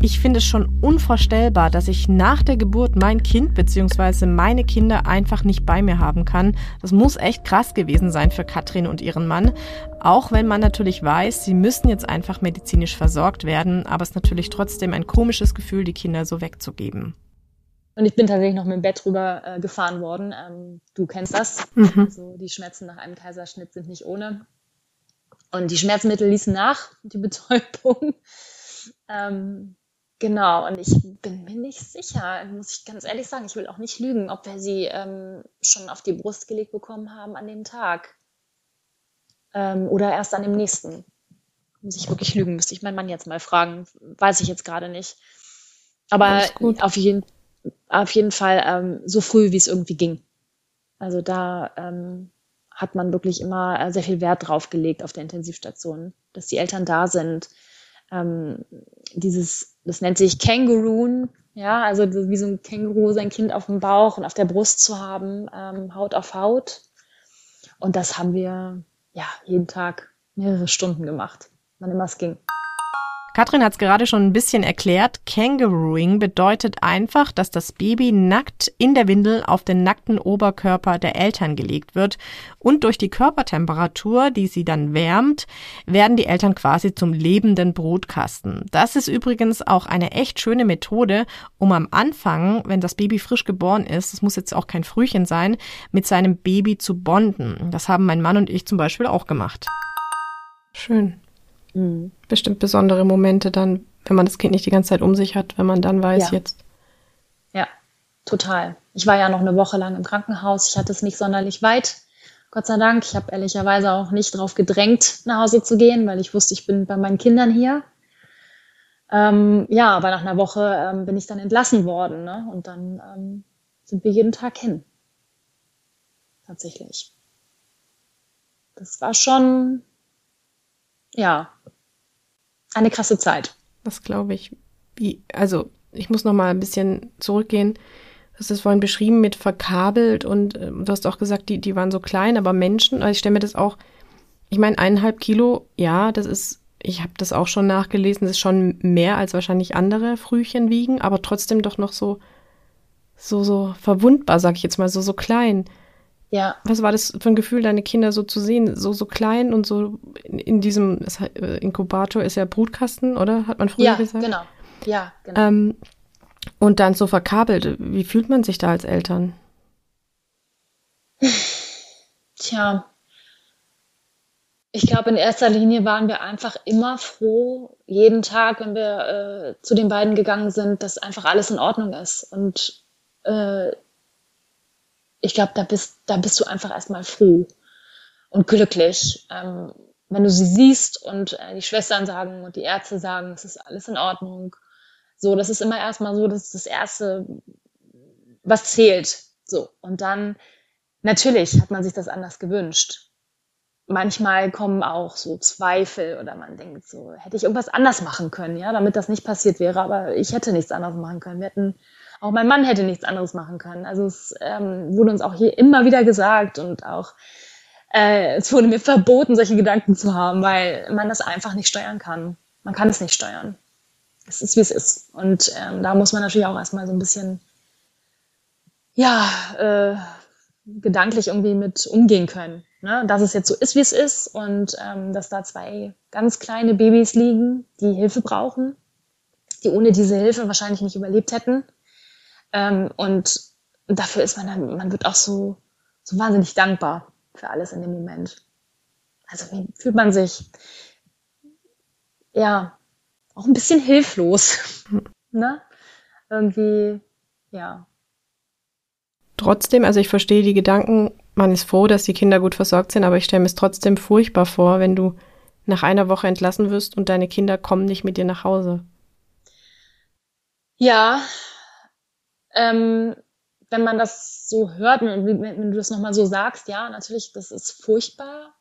Ich finde es schon unvorstellbar, dass ich nach der Geburt mein Kind bzw. meine Kinder einfach nicht bei mir haben kann. Das muss echt krass gewesen sein für Katrin und ihren Mann. Auch wenn man natürlich weiß, sie müssen jetzt einfach medizinisch versorgt werden, aber es ist natürlich trotzdem ein komisches Gefühl, die Kinder so wegzugeben. Und ich bin tatsächlich noch mit dem Bett rüber äh, gefahren worden. Ähm, du kennst das. Mhm. Also die Schmerzen nach einem Kaiserschnitt sind nicht ohne. Und die Schmerzmittel ließen nach, die Betäubung. Ähm, genau, und ich bin mir nicht sicher, muss ich ganz ehrlich sagen, ich will auch nicht lügen, ob wir sie ähm, schon auf die Brust gelegt bekommen haben an dem Tag. Ähm, oder erst an dem nächsten. Muss ich wirklich lügen, müsste ich meinen Mann jetzt mal fragen. Weiß ich jetzt gerade nicht. Aber auf jeden Fall auf jeden Fall ähm, so früh, wie es irgendwie ging. Also da ähm, hat man wirklich immer äh, sehr viel Wert drauf gelegt auf der Intensivstation, dass die Eltern da sind. Ähm, dieses, das nennt sich Känguruen, ja, also wie so ein Känguru sein Kind auf dem Bauch und auf der Brust zu haben, ähm, Haut auf Haut. Und das haben wir ja jeden Tag mehrere Stunden gemacht, wann immer es ging. Katrin hat es gerade schon ein bisschen erklärt. Kangarooing bedeutet einfach, dass das Baby nackt in der Windel auf den nackten Oberkörper der Eltern gelegt wird und durch die Körpertemperatur, die sie dann wärmt, werden die Eltern quasi zum lebenden Brutkasten. Das ist übrigens auch eine echt schöne Methode, um am Anfang, wenn das Baby frisch geboren ist, es muss jetzt auch kein Frühchen sein, mit seinem Baby zu bonden. Das haben mein Mann und ich zum Beispiel auch gemacht. Schön. Mhm. Bestimmt besondere Momente dann, wenn man das Kind nicht die ganze Zeit um sich hat, wenn man dann weiß, ja. jetzt. Ja, total. Ich war ja noch eine Woche lang im Krankenhaus. Ich hatte es nicht sonderlich weit. Gott sei Dank. Ich habe ehrlicherweise auch nicht darauf gedrängt, nach Hause zu gehen, weil ich wusste, ich bin bei meinen Kindern hier. Ähm, ja, aber nach einer Woche ähm, bin ich dann entlassen worden. Ne? Und dann ähm, sind wir jeden Tag hin. Tatsächlich. Das war schon, ja, eine krasse Zeit. Das glaube ich. Wie, also ich muss noch mal ein bisschen zurückgehen. Du hast es vorhin beschrieben mit verkabelt und äh, du hast auch gesagt, die, die waren so klein, aber Menschen, also ich stelle mir das auch, ich meine, eineinhalb Kilo, ja, das ist, ich habe das auch schon nachgelesen, das ist schon mehr als wahrscheinlich andere Frühchen wiegen, aber trotzdem doch noch so, so, so verwundbar, sag ich jetzt mal, so, so klein. Ja. Was war das für ein Gefühl, deine Kinder so zu sehen, so, so klein und so in, in diesem äh, Inkubator ist ja Brutkasten, oder? Hat man früher ja, gesagt? genau. Ja, genau. Ähm, und dann so verkabelt. Wie fühlt man sich da als Eltern? Tja, ich glaube, in erster Linie waren wir einfach immer froh, jeden Tag, wenn wir äh, zu den beiden gegangen sind, dass einfach alles in Ordnung ist. Und äh, ich glaube, da bist, da bist du einfach erstmal froh und glücklich. Ähm, wenn du sie siehst und äh, die Schwestern sagen und die Ärzte sagen, es ist alles in Ordnung. So, das ist immer erstmal so, das ist das Erste, was zählt. So. Und dann, natürlich hat man sich das anders gewünscht. Manchmal kommen auch so Zweifel oder man denkt so, hätte ich irgendwas anders machen können, ja, damit das nicht passiert wäre, aber ich hätte nichts anderes machen können. Wir hätten auch mein Mann hätte nichts anderes machen können. Also es ähm, wurde uns auch hier immer wieder gesagt und auch äh, es wurde mir verboten, solche Gedanken zu haben, weil man das einfach nicht steuern kann. Man kann es nicht steuern. Es ist, wie es ist. Und ähm, da muss man natürlich auch erstmal so ein bisschen, ja, äh, gedanklich irgendwie mit umgehen können. Ne? Dass es jetzt so ist, wie es ist und ähm, dass da zwei ganz kleine Babys liegen, die Hilfe brauchen, die ohne diese Hilfe wahrscheinlich nicht überlebt hätten. Ähm, und dafür ist man dann, man wird auch so, so wahnsinnig dankbar für alles in dem Moment. Also wie fühlt man sich ja auch ein bisschen hilflos. ne? Irgendwie, ja. Trotzdem, also ich verstehe die Gedanken, man ist froh, dass die Kinder gut versorgt sind, aber ich stelle mir es trotzdem furchtbar vor, wenn du nach einer Woche entlassen wirst und deine Kinder kommen nicht mit dir nach Hause. Ja, ähm, wenn man das so hört, wenn, wenn du das nochmal so sagst, ja, natürlich, das ist furchtbar.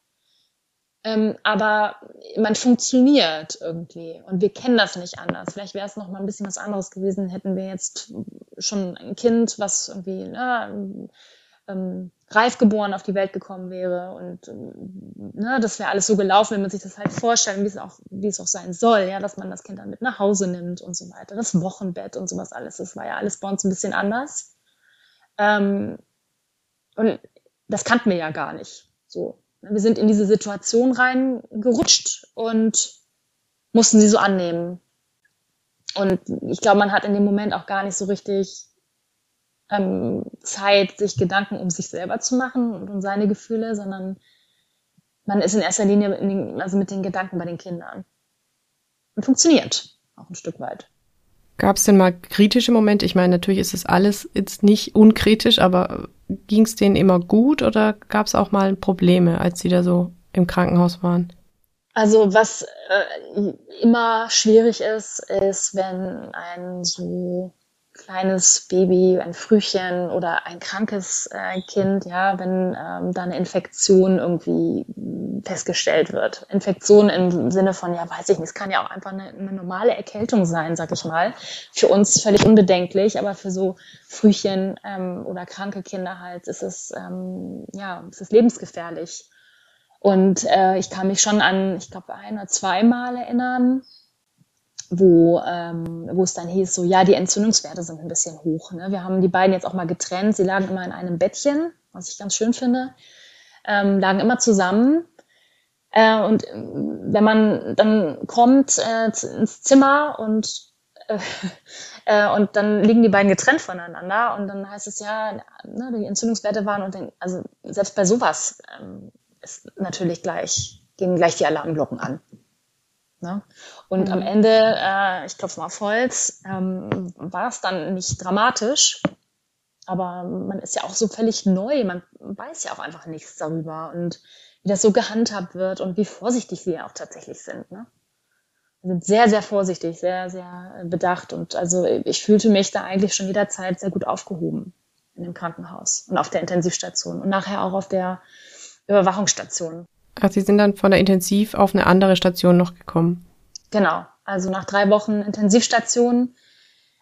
Ähm, aber man funktioniert irgendwie und wir kennen das nicht anders. Vielleicht wäre es noch mal ein bisschen was anderes gewesen, hätten wir jetzt schon ein Kind, was irgendwie ne, ähm, reif geboren auf die Welt gekommen wäre und ne, das wäre alles so gelaufen, wenn man sich das halt vorstellt, wie es auch, wie es auch sein soll, ja, dass man das Kind dann mit nach Hause nimmt und so weiter. Das Wochenbett und sowas alles, das war ja alles bei uns ein bisschen anders. Ähm, und das kannten wir ja gar nicht. So, wir sind in diese Situation reingerutscht und mussten sie so annehmen. Und ich glaube, man hat in dem Moment auch gar nicht so richtig ähm, Zeit, sich Gedanken um sich selber zu machen und um seine Gefühle, sondern man ist in erster Linie in den, also mit den Gedanken bei den Kindern. Und funktioniert auch ein Stück weit. Gab es denn mal kritische Momente? Ich meine, natürlich ist es alles jetzt nicht unkritisch, aber ging es denen immer gut oder gab es auch mal Probleme, als sie da so im Krankenhaus waren? Also was äh, immer schwierig ist, ist, wenn ein so kleines Baby, ein Frühchen oder ein krankes äh, Kind, ja, wenn ähm, da eine Infektion irgendwie festgestellt wird. Infektion im Sinne von, ja, weiß ich nicht, es kann ja auch einfach eine, eine normale Erkältung sein, sag ich mal. Für uns völlig unbedenklich, aber für so Frühchen ähm, oder kranke Kinder halt ist es, ähm, ja, es ist lebensgefährlich. Und äh, ich kann mich schon an, ich glaube, ein oder zweimal erinnern, wo, ähm, wo es dann hieß, so ja, die Entzündungswerte sind ein bisschen hoch. Ne? Wir haben die beiden jetzt auch mal getrennt. Sie lagen immer in einem Bettchen, was ich ganz schön finde, ähm, lagen immer zusammen. Äh, und äh, wenn man dann kommt äh, ins Zimmer und äh, äh, und dann liegen die beiden getrennt voneinander und dann heißt es ja, ne, die Entzündungswerte waren und dann, also selbst bei sowas ähm, ist natürlich gleich gehen gleich die Alarmglocken an. Ne? Und mhm. am Ende, äh, ich klopfe mal auf Holz, ähm, war es dann nicht dramatisch. Aber man ist ja auch so völlig neu. Man weiß ja auch einfach nichts darüber und wie das so gehandhabt wird und wie vorsichtig sie ja auch tatsächlich sind. Ne? Wir sind sehr, sehr vorsichtig, sehr, sehr bedacht. Und also ich fühlte mich da eigentlich schon jederzeit sehr gut aufgehoben in dem Krankenhaus und auf der Intensivstation und nachher auch auf der Überwachungsstation. Ach, Sie sind dann von der Intensiv auf eine andere Station noch gekommen. Genau. Also nach drei Wochen Intensivstation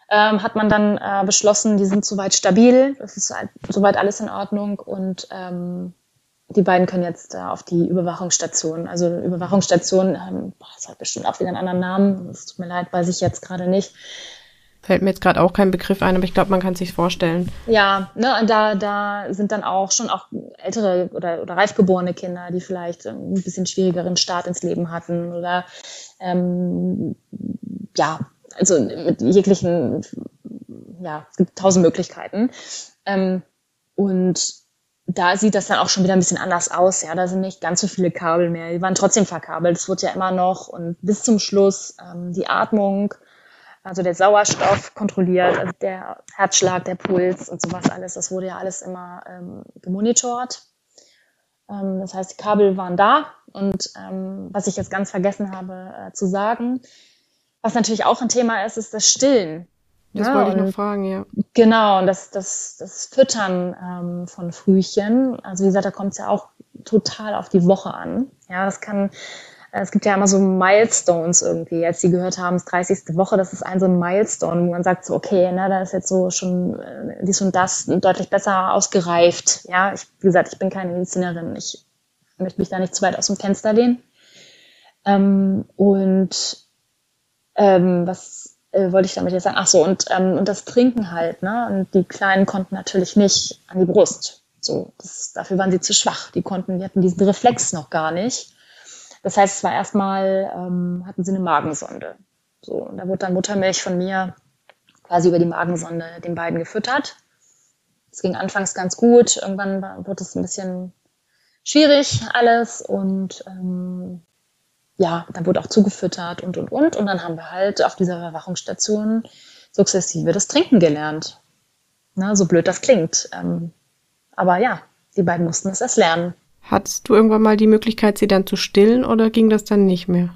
ähm, hat man dann äh, beschlossen, die sind soweit stabil, es ist soweit alles in Ordnung und ähm, die beiden können jetzt äh, auf die Überwachungsstation. Also Überwachungsstation, ähm, boah, das hat bestimmt auch wieder einen anderen Namen. Es tut mir leid, weiß ich jetzt gerade nicht. Fällt mir jetzt gerade auch kein Begriff ein, aber ich glaube, man kann sich vorstellen. Ja, ne, und da, da sind dann auch schon auch ältere oder, oder reifgeborene Kinder, die vielleicht ein bisschen schwierigeren Start ins Leben hatten oder ähm, ja, also mit jeglichen, ja, es gibt tausend Möglichkeiten. Ähm, und da sieht das dann auch schon wieder ein bisschen anders aus. Ja, da sind nicht ganz so viele Kabel mehr. Die waren trotzdem verkabelt. Es wird ja immer noch und bis zum Schluss ähm, die Atmung, also der Sauerstoff kontrolliert, also der Herzschlag, der Puls und sowas alles. Das wurde ja alles immer ähm, gemonitort. Ähm, das heißt, die Kabel waren da. Und ähm, was ich jetzt ganz vergessen habe äh, zu sagen, was natürlich auch ein Thema ist, ist das Stillen. Das ja, wollte ich noch fragen, ja. Genau, und das, das, das Füttern ähm, von Frühchen. Also wie gesagt, da kommt es ja auch total auf die Woche an. Ja, das kann, es gibt ja immer so Milestones irgendwie. Als die gehört haben, es 30. Woche, das ist ein so ein Milestone, wo man sagt so, okay, ne, da ist jetzt so schon äh, dies und das deutlich besser ausgereift. Ja, ich, wie gesagt, ich bin keine Medizinerin. Ich möchte mich da nicht zu weit aus dem Fenster lehnen. Ähm, und ähm, was äh, wollte ich damit jetzt sagen? Ach so, und, ähm, und das Trinken halt, ne? Und die Kleinen konnten natürlich nicht an die Brust. So, das, dafür waren sie zu schwach. Die konnten, die hatten diesen Reflex noch gar nicht. Das heißt, es war erstmal, ähm, hatten sie eine Magensonde. So, und da wurde dann Muttermilch von mir quasi über die Magensonde den beiden gefüttert. Es ging anfangs ganz gut, irgendwann wurde es ein bisschen schwierig alles und ähm, ja, dann wurde auch zugefüttert und, und, und. Und dann haben wir halt auf dieser Überwachungsstation sukzessive das Trinken gelernt. Na, so blöd das klingt. Ähm, aber ja, die beiden mussten es erst lernen. Hattest du irgendwann mal die Möglichkeit, sie dann zu stillen oder ging das dann nicht mehr?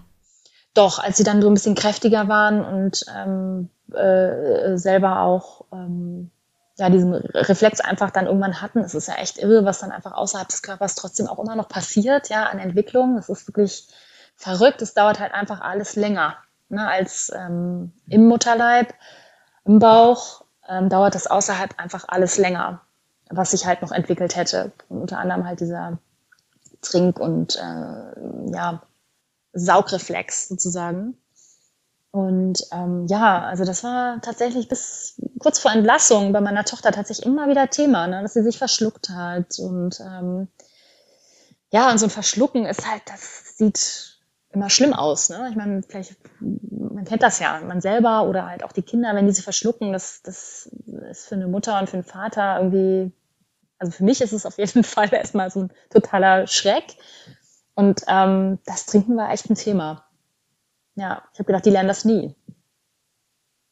Doch, als sie dann so ein bisschen kräftiger waren und ähm, äh, selber auch ähm, ja, diesen Reflex einfach dann irgendwann hatten. Es ist ja echt irre, was dann einfach außerhalb des Körpers trotzdem auch immer noch passiert, ja, an Entwicklung. Es ist wirklich verrückt. Es dauert halt einfach alles länger ne, als ähm, im Mutterleib, im Bauch. Ähm, dauert das außerhalb einfach alles länger, was sich halt noch entwickelt hätte. Und unter anderem halt dieser Trink- und äh, ja, Saugreflex sozusagen. Und ähm, ja, also das war tatsächlich bis kurz vor Entlassung bei meiner Tochter tatsächlich immer wieder Thema, ne, dass sie sich verschluckt hat. Und ähm, ja, und so ein Verschlucken ist halt, das sieht immer schlimm aus. Ne? Ich meine, vielleicht, man kennt das ja, man selber oder halt auch die Kinder, wenn die sich verschlucken, das, das ist für eine Mutter und für einen Vater irgendwie, also für mich ist es auf jeden Fall erstmal so ein totaler Schreck. Und ähm, das Trinken war echt ein Thema. Ja, ich habe gedacht, die lernen das nie.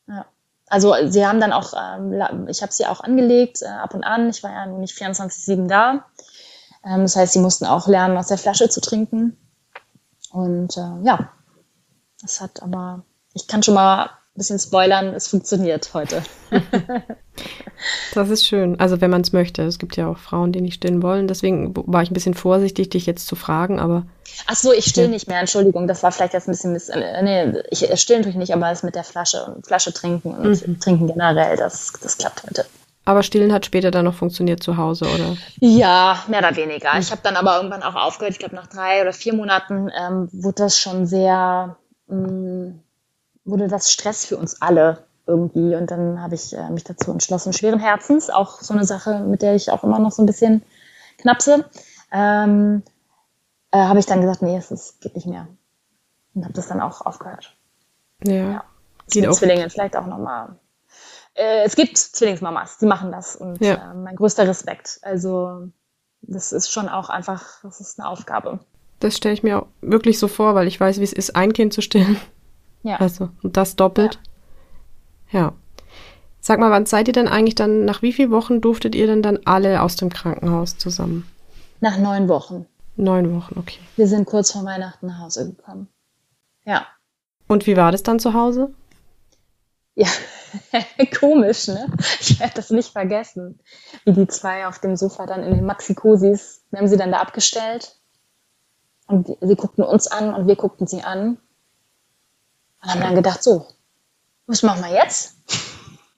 Ja. Also sie haben dann auch, ähm, ich habe sie auch angelegt, äh, ab und an. Ich war ja nicht 24-7 da. Ähm, das heißt, sie mussten auch lernen, aus der Flasche zu trinken. Und äh, ja, es hat aber, ich kann schon mal bisschen spoilern, es funktioniert heute. das ist schön. Also wenn man es möchte. Es gibt ja auch Frauen, die nicht stillen wollen. Deswegen war ich ein bisschen vorsichtig, dich jetzt zu fragen, aber. Ach so, ich still nicht mehr. Entschuldigung, das war vielleicht jetzt ein bisschen miss äh, Nee, ich still natürlich nicht, aber es mit der Flasche und Flasche trinken und mhm. trinken generell, das, das klappt heute. Aber Stillen hat später dann noch funktioniert zu Hause, oder? Ja, mehr oder weniger. Ich habe dann aber irgendwann auch aufgehört. Ich glaube, nach drei oder vier Monaten ähm, wurde das schon sehr, ähm, wurde das Stress für uns alle irgendwie. Und dann habe ich äh, mich dazu entschlossen, schweren Herzens, auch so eine Sache, mit der ich auch immer noch so ein bisschen knapse, ähm, äh, habe ich dann gesagt, nee, es ist, geht nicht mehr. Und habe das dann auch aufgehört. Ja. ja. Geht auch. Zwillinge vielleicht auch nochmal äh, es gibt Zwillingsmamas, die machen das und ja. äh, mein größter Respekt. Also das ist schon auch einfach, das ist eine Aufgabe. Das stelle ich mir auch wirklich so vor, weil ich weiß, wie es ist, ein Kind zu stillen. Ja. Also, und das doppelt. Ja. ja. Sag mal, wann seid ihr denn eigentlich dann, nach wie vielen Wochen durftet ihr denn dann alle aus dem Krankenhaus zusammen? Nach neun Wochen. Neun Wochen, okay. Wir sind kurz vor Weihnachten nach Hause gekommen. Ja. Und wie war das dann zu Hause? Ja, komisch, ne? Ich werde das nicht vergessen, wie die zwei auf dem Sofa dann in den Maxikosis, wir haben sie dann da abgestellt und sie guckten uns an und wir guckten sie an. Und haben dann gedacht, so, was machen wir jetzt?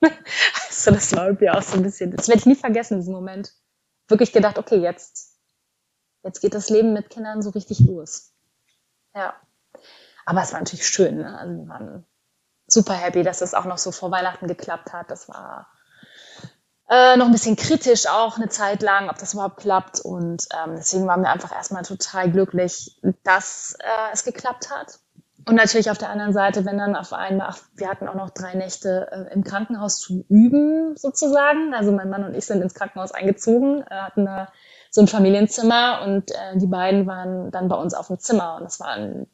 also das war irgendwie auch so ein bisschen, das werde ich nie vergessen, diesen Moment. Wirklich gedacht, okay, jetzt, jetzt geht das Leben mit Kindern so richtig los. Ja. Aber es war natürlich schön. Ne? Also wir waren super happy, dass das auch noch so vor Weihnachten geklappt hat. Das war äh, noch ein bisschen kritisch auch eine Zeit lang, ob das überhaupt klappt. Und ähm, deswegen waren wir einfach erstmal total glücklich, dass äh, es geklappt hat. Und natürlich auf der anderen Seite, wenn dann auf einmal, ach, wir hatten auch noch drei Nächte äh, im Krankenhaus zu üben, sozusagen. Also mein Mann und ich sind ins Krankenhaus eingezogen, äh, hatten da so ein Familienzimmer und äh, die beiden waren dann bei uns auf dem Zimmer. Und das waren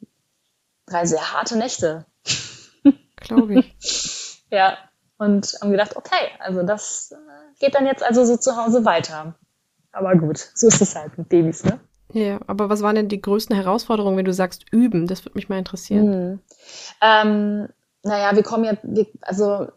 drei sehr harte Nächte. Glaube ich. ja. Und haben gedacht, okay, also das äh, geht dann jetzt also so zu Hause weiter. Aber gut, so ist es halt mit Babys, ne? Ja, aber was waren denn die größten Herausforderungen, wenn du sagst üben? Das würde mich mal interessieren. Hm. Ähm, naja, wir kommen ja, wir, also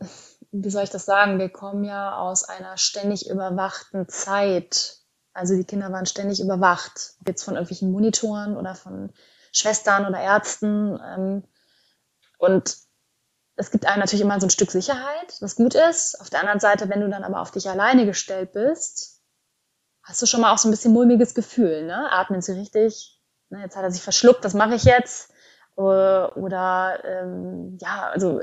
wie soll ich das sagen? Wir kommen ja aus einer ständig überwachten Zeit. Also die Kinder waren ständig überwacht, jetzt von irgendwelchen Monitoren oder von Schwestern oder Ärzten. Ähm, und es gibt einem natürlich immer so ein Stück Sicherheit, was gut ist. Auf der anderen Seite, wenn du dann aber auf dich alleine gestellt bist, hast du schon mal auch so ein bisschen mulmiges Gefühl, ne? Atmen sie richtig? Ne, jetzt hat er sich verschluckt, was mache ich jetzt? Oder ähm, ja, also,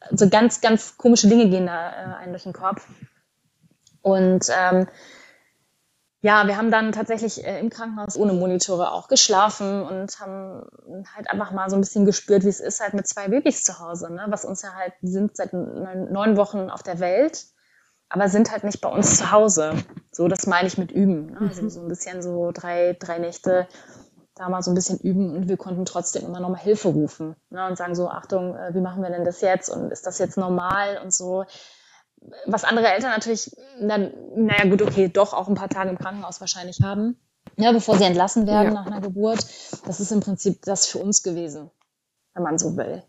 also ganz, ganz komische Dinge gehen da äh, einen durch den Kopf. Und ähm, ja, wir haben dann tatsächlich äh, im Krankenhaus ohne Monitore auch geschlafen und haben halt einfach mal so ein bisschen gespürt, wie es ist halt mit zwei Babys zu Hause, ne? was uns ja halt, sind seit neun Wochen auf der Welt aber sind halt nicht bei uns zu Hause. So, das meine ich mit üben. Ne? Also mhm. so ein bisschen so drei, drei Nächte da mal so ein bisschen üben und wir konnten trotzdem immer nochmal Hilfe rufen ne? und sagen so, Achtung, äh, wie machen wir denn das jetzt und ist das jetzt normal und so. Was andere Eltern natürlich dann, naja gut, okay, doch auch ein paar Tage im Krankenhaus wahrscheinlich haben, ja, bevor sie entlassen werden ja. nach einer Geburt. Das ist im Prinzip das für uns gewesen, wenn man so will.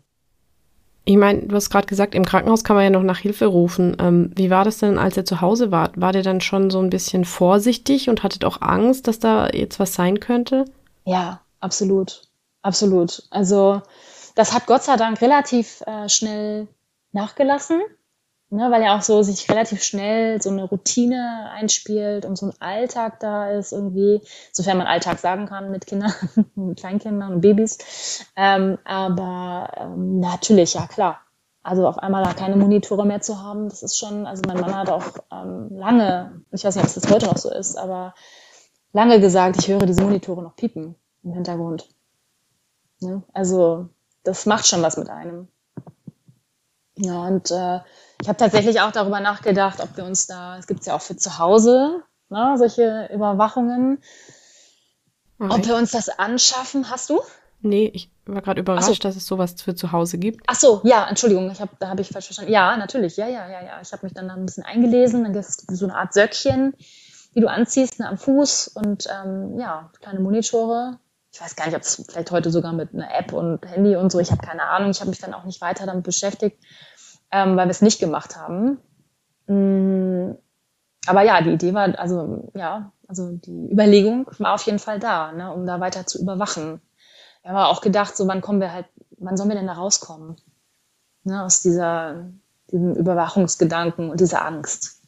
Ich meine, du hast gerade gesagt, im Krankenhaus kann man ja noch nach Hilfe rufen. Ähm, wie war das denn, als ihr zu Hause wart? War der dann schon so ein bisschen vorsichtig und hattet auch Angst, dass da jetzt was sein könnte? Ja, absolut. Absolut. Also das hat Gott sei Dank relativ äh, schnell nachgelassen ne, weil ja auch so sich relativ schnell so eine Routine einspielt und so ein Alltag da ist irgendwie, sofern man Alltag sagen kann mit Kindern, mit Kleinkindern und Babys. Ähm, aber ähm, natürlich, ja klar. Also auf einmal da keine Monitore mehr zu haben, das ist schon, also mein Mann hat auch ähm, lange, ich weiß nicht, ob es das heute noch so ist, aber lange gesagt, ich höre diese Monitore noch piepen im Hintergrund. Ne? Also das macht schon was mit einem. Ja, und äh, ich habe tatsächlich auch darüber nachgedacht, ob wir uns da, es gibt ja auch für zu Hause, ne, solche Überwachungen, okay. ob wir uns das anschaffen. Hast du? Nee, ich war gerade überrascht, so. dass es sowas für zu Hause gibt. Ach so, ja, Entschuldigung, ich hab, da habe ich falsch verstanden. Ja, natürlich, ja, ja, ja, ja. Ich habe mich dann ein bisschen eingelesen, dann gibt es so eine Art Söckchen, die du anziehst ne, am Fuß und ähm, ja, kleine Monitore. Ich weiß gar nicht, ob es vielleicht heute sogar mit einer App und Handy und so, ich habe keine Ahnung. Ich habe mich dann auch nicht weiter damit beschäftigt ähm, weil wir es nicht gemacht haben. Mm, aber ja, die Idee war, also ja, also die Überlegung war auf jeden Fall da, ne, um da weiter zu überwachen. Wir haben auch gedacht, so wann kommen wir halt, wann sollen wir denn da rauskommen? Ne, aus dieser, diesem Überwachungsgedanken und dieser Angst,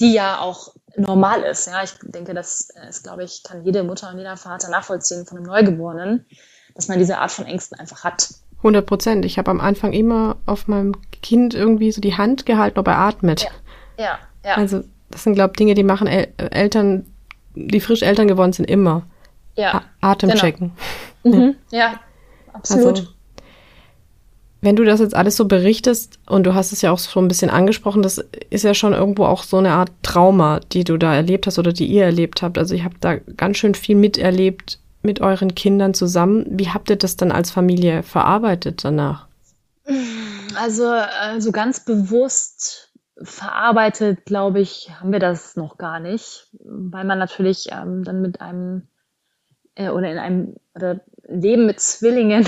die ja auch normal ist. Ja, ich denke, das ist, glaube ich, kann jede Mutter und jeder Vater nachvollziehen von einem Neugeborenen, dass man diese Art von Ängsten einfach hat. 100 Prozent. Ich habe am Anfang immer auf meinem Kind irgendwie so die Hand gehalten, ob er atmet. Ja, ja. ja. Also das sind, glaube ich, Dinge, die machen El Eltern, die frisch Eltern geworden sind, immer. Ja. A Atem genau. Mhm. Ja, absolut. Also, wenn du das jetzt alles so berichtest und du hast es ja auch so ein bisschen angesprochen, das ist ja schon irgendwo auch so eine Art Trauma, die du da erlebt hast oder die ihr erlebt habt. Also ich habe da ganz schön viel miterlebt, mit euren Kindern zusammen. Wie habt ihr das dann als Familie verarbeitet danach? Also, also ganz bewusst verarbeitet, glaube ich, haben wir das noch gar nicht, weil man natürlich ähm, dann mit einem äh, oder in einem oder Leben mit Zwillingen,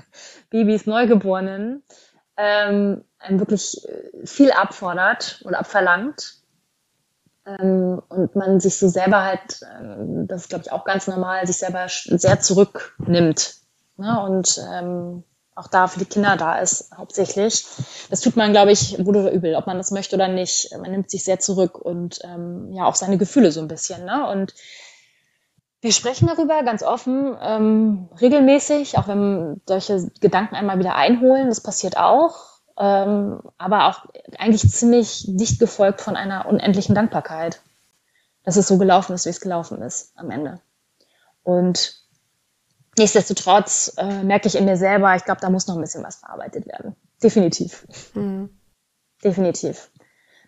Babys, Neugeborenen, ähm, einem wirklich äh, viel abfordert oder abverlangt ähm, und man sich so selber halt, ähm, das ist glaube ich auch ganz normal, sich selber sehr zurücknimmt. Ne? Und ähm, auch da für die Kinder da ist, hauptsächlich. Das tut man, glaube ich, wohl oder übel, ob man das möchte oder nicht. Man nimmt sich sehr zurück und ähm, ja, auch seine Gefühle so ein bisschen. Ne? Und wir sprechen darüber ganz offen, ähm, regelmäßig, auch wenn solche Gedanken einmal wieder einholen, das passiert auch. Ähm, aber auch eigentlich ziemlich dicht gefolgt von einer unendlichen Dankbarkeit, dass es so gelaufen ist, wie es gelaufen ist am Ende. Und Nichtsdestotrotz äh, merke ich in mir selber, ich glaube, da muss noch ein bisschen was verarbeitet werden. Definitiv. Mhm. Definitiv.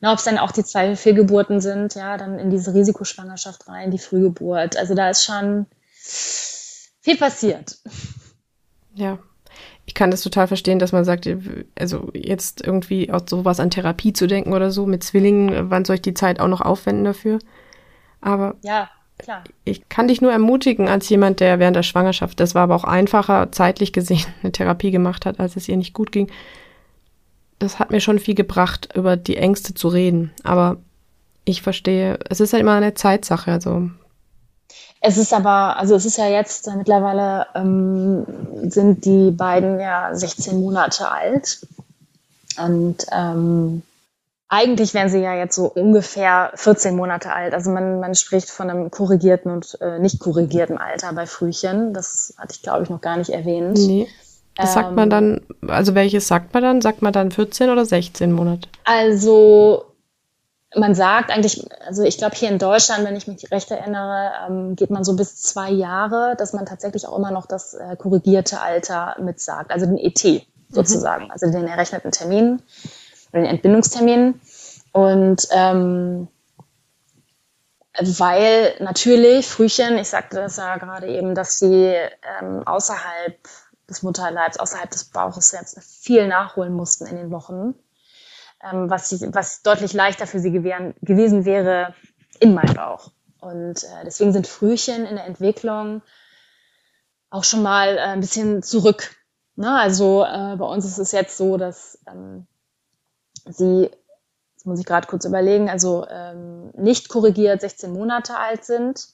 Na, ob es dann auch die zwei Fehlgeburten sind, ja, dann in diese Risikoschwangerschaft rein, die Frühgeburt. Also da ist schon viel passiert. Ja. Ich kann das total verstehen, dass man sagt, also jetzt irgendwie auch sowas an Therapie zu denken oder so mit Zwillingen, wann soll ich die Zeit auch noch aufwenden dafür? Aber ja, Klar. Ich kann dich nur ermutigen als jemand, der während der Schwangerschaft, das war aber auch einfacher zeitlich gesehen, eine Therapie gemacht hat, als es ihr nicht gut ging. Das hat mir schon viel gebracht, über die Ängste zu reden. Aber ich verstehe, es ist halt immer eine Zeitsache. Also es ist aber, also es ist ja jetzt mittlerweile ähm, sind die beiden ja 16 Monate alt und ähm, eigentlich wären sie ja jetzt so ungefähr 14 Monate alt. Also man, man spricht von einem korrigierten und äh, nicht korrigierten Alter bei Frühchen. Das hatte ich, glaube ich, noch gar nicht erwähnt. Nee. Das ähm, sagt man dann, also welches sagt man dann? Sagt man dann 14 oder 16 Monate? Also man sagt eigentlich, also ich glaube hier in Deutschland, wenn ich mich recht erinnere, ähm, geht man so bis zwei Jahre, dass man tatsächlich auch immer noch das äh, korrigierte Alter mitsagt, also den ET mhm. sozusagen, mhm. also den errechneten Termin oder den Entbindungstermin. Und ähm, weil natürlich Frühchen, ich sagte das ja gerade eben, dass sie ähm, außerhalb des Mutterleibs, außerhalb des Bauches selbst viel nachholen mussten in den Wochen, ähm, was, sie, was deutlich leichter für sie gewähren, gewesen wäre in meinem Bauch. Und äh, deswegen sind Frühchen in der Entwicklung auch schon mal äh, ein bisschen zurück. Ne? Also äh, bei uns ist es jetzt so, dass ähm, sie, das muss ich gerade kurz überlegen, also ähm, nicht korrigiert 16 Monate alt sind.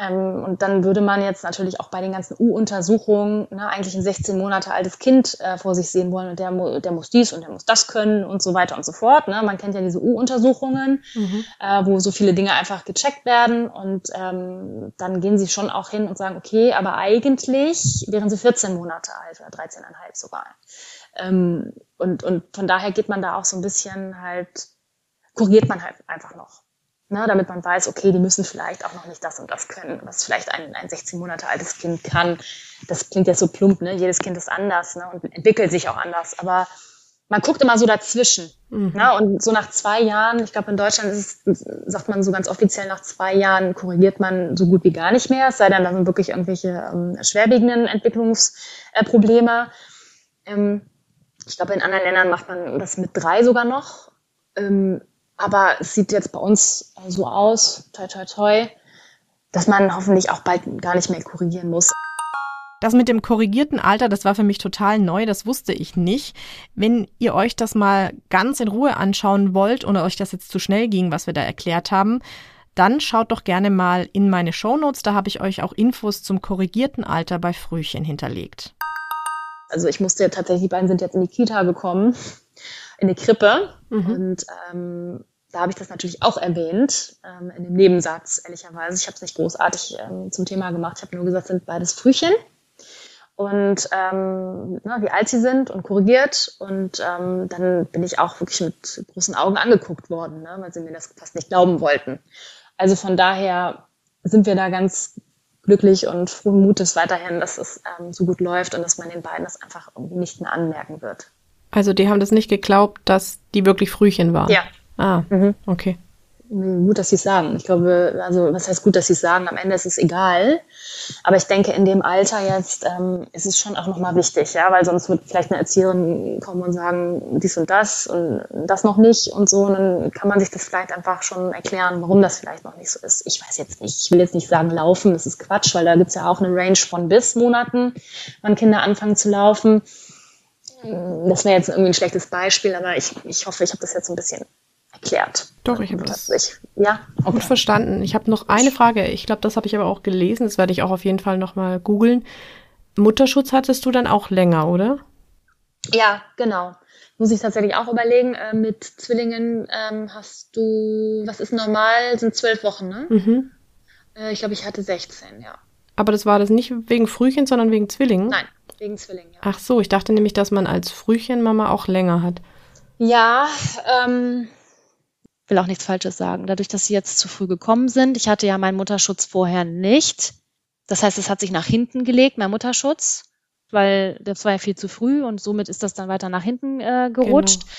Ähm, und dann würde man jetzt natürlich auch bei den ganzen U-Untersuchungen ne, eigentlich ein 16 Monate altes Kind äh, vor sich sehen wollen und der, der muss dies und der muss das können und so weiter und so fort. Ne? Man kennt ja diese U-Untersuchungen, mhm. äh, wo so viele Dinge einfach gecheckt werden und ähm, dann gehen sie schon auch hin und sagen, okay, aber eigentlich wären sie 14 Monate alt oder 13,5 sogar. Ähm, und, und von daher geht man da auch so ein bisschen halt, korrigiert man halt einfach noch. Ne, damit man weiß, okay, die müssen vielleicht auch noch nicht das und das können, was vielleicht ein, ein 16 Monate altes Kind kann. Das klingt jetzt so plump, ne? Jedes Kind ist anders ne? und entwickelt sich auch anders. Aber man guckt immer so dazwischen. Mhm. Ne? Und so nach zwei Jahren, ich glaube in Deutschland ist es, sagt man so ganz offiziell, nach zwei Jahren korrigiert man so gut wie gar nicht mehr, es sei denn, da sind wirklich irgendwelche ähm, schwerwiegenden Entwicklungsprobleme. Ähm, ich glaube, in anderen Ländern macht man das mit drei sogar noch. Ähm, aber es sieht jetzt bei uns so aus, toi toi toi, dass man hoffentlich auch bald gar nicht mehr korrigieren muss. Das mit dem korrigierten Alter, das war für mich total neu, das wusste ich nicht. Wenn ihr euch das mal ganz in Ruhe anschauen wollt oder euch das jetzt zu schnell ging, was wir da erklärt haben, dann schaut doch gerne mal in meine Shownotes, da habe ich euch auch Infos zum korrigierten Alter bei Frühchen hinterlegt. Also ich musste ja tatsächlich, die beiden sind jetzt in die Kita gekommen, in die Krippe. Mhm. Und ähm, da habe ich das natürlich auch erwähnt, ähm, in dem Nebensatz, ehrlicherweise. Ich habe es nicht großartig ähm, zum Thema gemacht. Ich habe nur gesagt, sind beides Frühchen. Und ähm, na, wie alt sie sind und korrigiert. Und ähm, dann bin ich auch wirklich mit großen Augen angeguckt worden, ne, weil sie mir das fast nicht glauben wollten. Also von daher sind wir da ganz glücklich und frohen Mutes weiterhin, dass es ähm, so gut läuft und dass man den beiden das einfach nicht mehr anmerken wird. Also die haben das nicht geglaubt, dass die wirklich Frühchen waren? Ja. Ah, mhm. okay gut, dass sie es sagen. Ich glaube, also was heißt gut, dass sie es sagen? Am Ende ist es egal. Aber ich denke, in dem Alter jetzt ähm, ist es schon auch nochmal wichtig, ja, weil sonst wird vielleicht eine Erzieherin kommen und sagen, dies und das und das noch nicht und so. Und dann kann man sich das vielleicht einfach schon erklären, warum das vielleicht noch nicht so ist. Ich weiß jetzt nicht. Ich will jetzt nicht sagen, laufen, das ist Quatsch, weil da gibt's ja auch eine Range von bis Monaten, wann Kinder anfangen zu laufen. Das wäre jetzt irgendwie ein schlechtes Beispiel, aber ich, ich hoffe, ich habe das jetzt ein bisschen erklärt. Doch, ich habe das ich, ja, okay. gut verstanden. Ich habe noch eine Frage. Ich glaube, das habe ich aber auch gelesen. Das werde ich auch auf jeden Fall nochmal googeln. Mutterschutz hattest du dann auch länger, oder? Ja, genau. Muss ich tatsächlich auch überlegen. Äh, mit Zwillingen ähm, hast du, was ist normal, sind zwölf Wochen, ne? Mhm. Äh, ich glaube, ich hatte 16, ja. Aber das war das nicht wegen Frühchen, sondern wegen Zwillingen? Nein, wegen Zwillingen, ja. Ach so, ich dachte nämlich, dass man als Frühchenmama auch länger hat. Ja, ähm, will auch nichts Falsches sagen. Dadurch, dass sie jetzt zu früh gekommen sind, ich hatte ja meinen Mutterschutz vorher nicht. Das heißt, es hat sich nach hinten gelegt, mein Mutterschutz weil das war ja viel zu früh und somit ist das dann weiter nach hinten äh, gerutscht. Genau.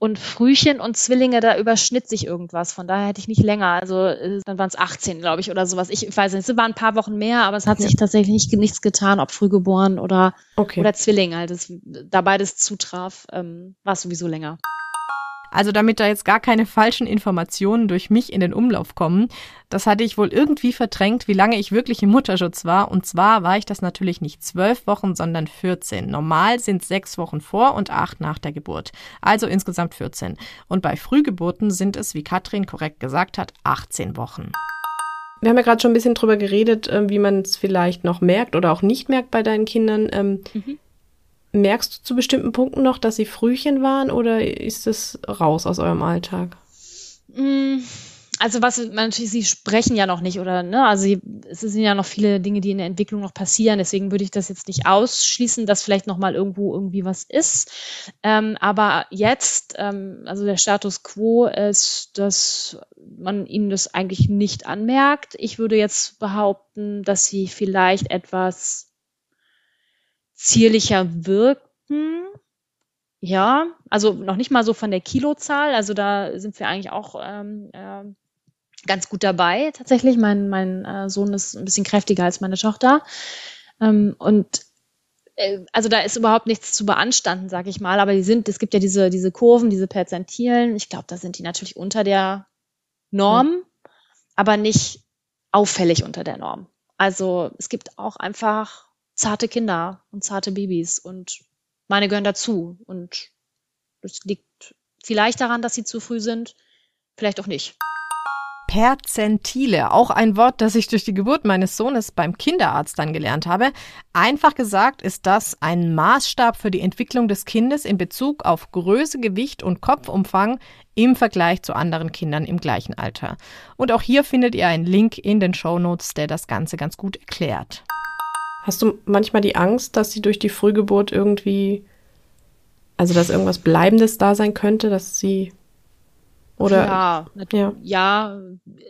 Und Frühchen und Zwillinge, da überschnitt sich irgendwas. Von daher hätte ich nicht länger. Also äh, dann waren es 18, glaube ich, oder sowas. Ich weiß nicht, es waren ein paar Wochen mehr, aber es hat ja. sich tatsächlich nicht, nichts getan, ob frühgeboren oder, okay. oder Zwilling. Halt. Das, da beides zutraf, ähm, war es sowieso länger. Also damit da jetzt gar keine falschen Informationen durch mich in den Umlauf kommen, das hatte ich wohl irgendwie verdrängt, wie lange ich wirklich im Mutterschutz war. Und zwar war ich das natürlich nicht zwölf Wochen, sondern 14. Normal sind sechs Wochen vor und acht nach der Geburt. Also insgesamt 14. Und bei Frühgeburten sind es, wie Katrin korrekt gesagt hat, 18 Wochen. Wir haben ja gerade schon ein bisschen drüber geredet, äh, wie man es vielleicht noch merkt oder auch nicht merkt bei deinen Kindern. Ähm, mhm. Merkst du zu bestimmten Punkten noch, dass sie Frühchen waren oder ist es raus aus eurem Alltag? Mm, also was natürlich, sie sprechen ja noch nicht oder ne, also es sind ja noch viele Dinge, die in der Entwicklung noch passieren. Deswegen würde ich das jetzt nicht ausschließen, dass vielleicht noch mal irgendwo irgendwie was ist. Ähm, aber jetzt, ähm, also der Status quo ist, dass man ihnen das eigentlich nicht anmerkt. Ich würde jetzt behaupten, dass sie vielleicht etwas zierlicher wirken. Ja, also noch nicht mal so von der Kilozahl. Also da sind wir eigentlich auch ähm, äh, ganz gut dabei tatsächlich. Mein, mein äh, Sohn ist ein bisschen kräftiger als meine Tochter. Ähm, und äh, also da ist überhaupt nichts zu beanstanden, sag ich mal. Aber die sind, es gibt ja diese, diese Kurven, diese Perzentilen. Ich glaube, da sind die natürlich unter der Norm, mhm. aber nicht auffällig unter der Norm. Also es gibt auch einfach zarte Kinder und zarte Babys und meine gehören dazu. Und das liegt vielleicht daran, dass sie zu früh sind, vielleicht auch nicht. Perzentile, auch ein Wort, das ich durch die Geburt meines Sohnes beim Kinderarzt dann gelernt habe. Einfach gesagt ist das ein Maßstab für die Entwicklung des Kindes in Bezug auf Größe, Gewicht und Kopfumfang im Vergleich zu anderen Kindern im gleichen Alter. Und auch hier findet ihr einen Link in den Show Notes, der das Ganze ganz gut erklärt. Hast du manchmal die Angst, dass sie durch die Frühgeburt irgendwie, also dass irgendwas Bleibendes da sein könnte, dass sie oder ja, ja. ja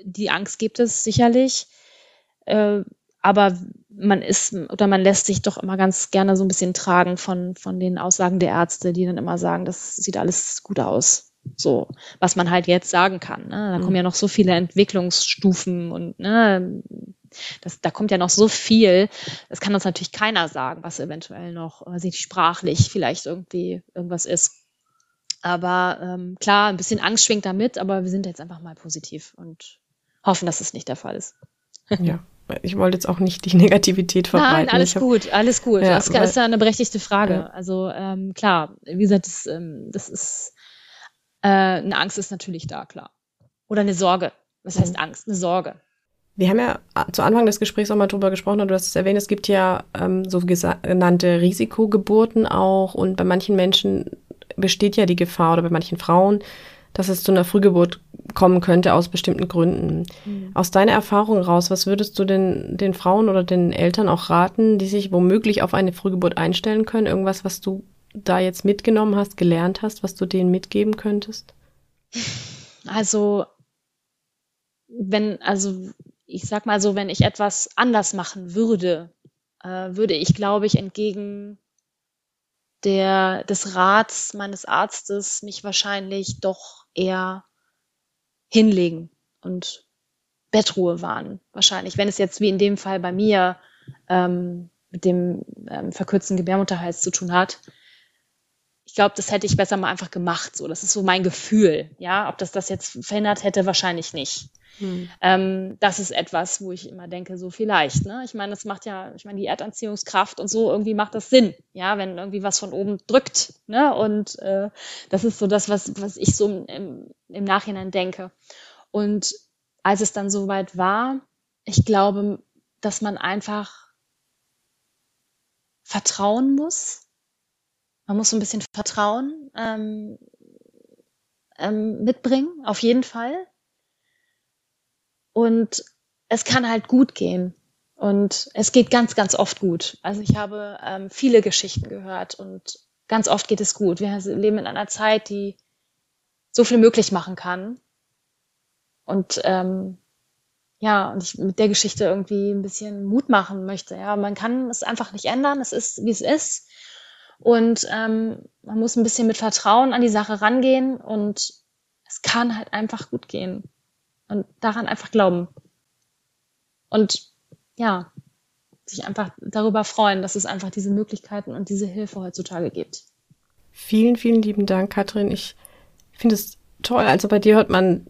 die Angst gibt es sicherlich, äh, aber man ist oder man lässt sich doch immer ganz gerne so ein bisschen tragen von von den Aussagen der Ärzte, die dann immer sagen, das sieht alles gut aus. So, was man halt jetzt sagen kann. Ne? Da mhm. kommen ja noch so viele Entwicklungsstufen und ne, das, da kommt ja noch so viel. Das kann uns natürlich keiner sagen, was eventuell noch, ich, sprachlich vielleicht irgendwie irgendwas ist. Aber ähm, klar, ein bisschen Angst schwingt damit, aber wir sind jetzt einfach mal positiv und hoffen, dass es nicht der Fall ist. Ja. Ich wollte jetzt auch nicht die Negativität verbreiten. Nein, alles hab, gut, alles gut. Ja, das ist ja eine berechtigte Frage. Ja. Also ähm, klar, wie gesagt, das, ähm, das ist äh, eine Angst ist natürlich da, klar. Oder eine Sorge. Was heißt mhm. Angst? Eine Sorge. Wir haben ja zu Anfang des Gesprächs auch mal drüber gesprochen und du hast es erwähnt, es gibt ja ähm, sogenannte Risikogeburten auch und bei manchen Menschen besteht ja die Gefahr oder bei manchen Frauen, dass es zu einer Frühgeburt kommen könnte aus bestimmten Gründen. Mhm. Aus deiner Erfahrung raus, was würdest du denn den Frauen oder den Eltern auch raten, die sich womöglich auf eine Frühgeburt einstellen können? Irgendwas, was du da jetzt mitgenommen hast, gelernt hast, was du denen mitgeben könntest? Also, wenn, also ich sag mal so, wenn ich etwas anders machen würde, äh, würde ich, glaube ich, entgegen der, des Rats meines Arztes mich wahrscheinlich doch eher hinlegen und Bettruhe wahren. Wahrscheinlich, wenn es jetzt wie in dem Fall bei mir ähm, mit dem ähm, verkürzten Gebärmutterhals zu tun hat. Ich glaube, das hätte ich besser mal einfach gemacht. So, das ist so mein Gefühl. Ja, ob das das jetzt verändert hätte, wahrscheinlich nicht. Hm. Ähm, das ist etwas, wo ich immer denke, so vielleicht. Ne? Ich meine, das macht ja, ich meine, die Erdanziehungskraft und so, irgendwie macht das Sinn, ja, wenn irgendwie was von oben drückt. Ne? Und äh, das ist so das, was, was ich so im, im Nachhinein denke. Und als es dann soweit war, ich glaube, dass man einfach vertrauen muss. Man muss so ein bisschen Vertrauen ähm, ähm, mitbringen, auf jeden Fall. Und es kann halt gut gehen. Und es geht ganz, ganz oft gut. Also ich habe ähm, viele Geschichten gehört und ganz oft geht es gut. Wir leben in einer Zeit, die so viel möglich machen kann. Und ähm, ja, und ich mit der Geschichte irgendwie ein bisschen Mut machen möchte. Ja, man kann es einfach nicht ändern. Es ist, wie es ist. Und ähm, man muss ein bisschen mit Vertrauen an die Sache rangehen und es kann halt einfach gut gehen. Und daran einfach glauben. Und ja, sich einfach darüber freuen, dass es einfach diese Möglichkeiten und diese Hilfe heutzutage gibt. Vielen, vielen lieben Dank, Katrin. Ich finde es toll. Also bei dir hört man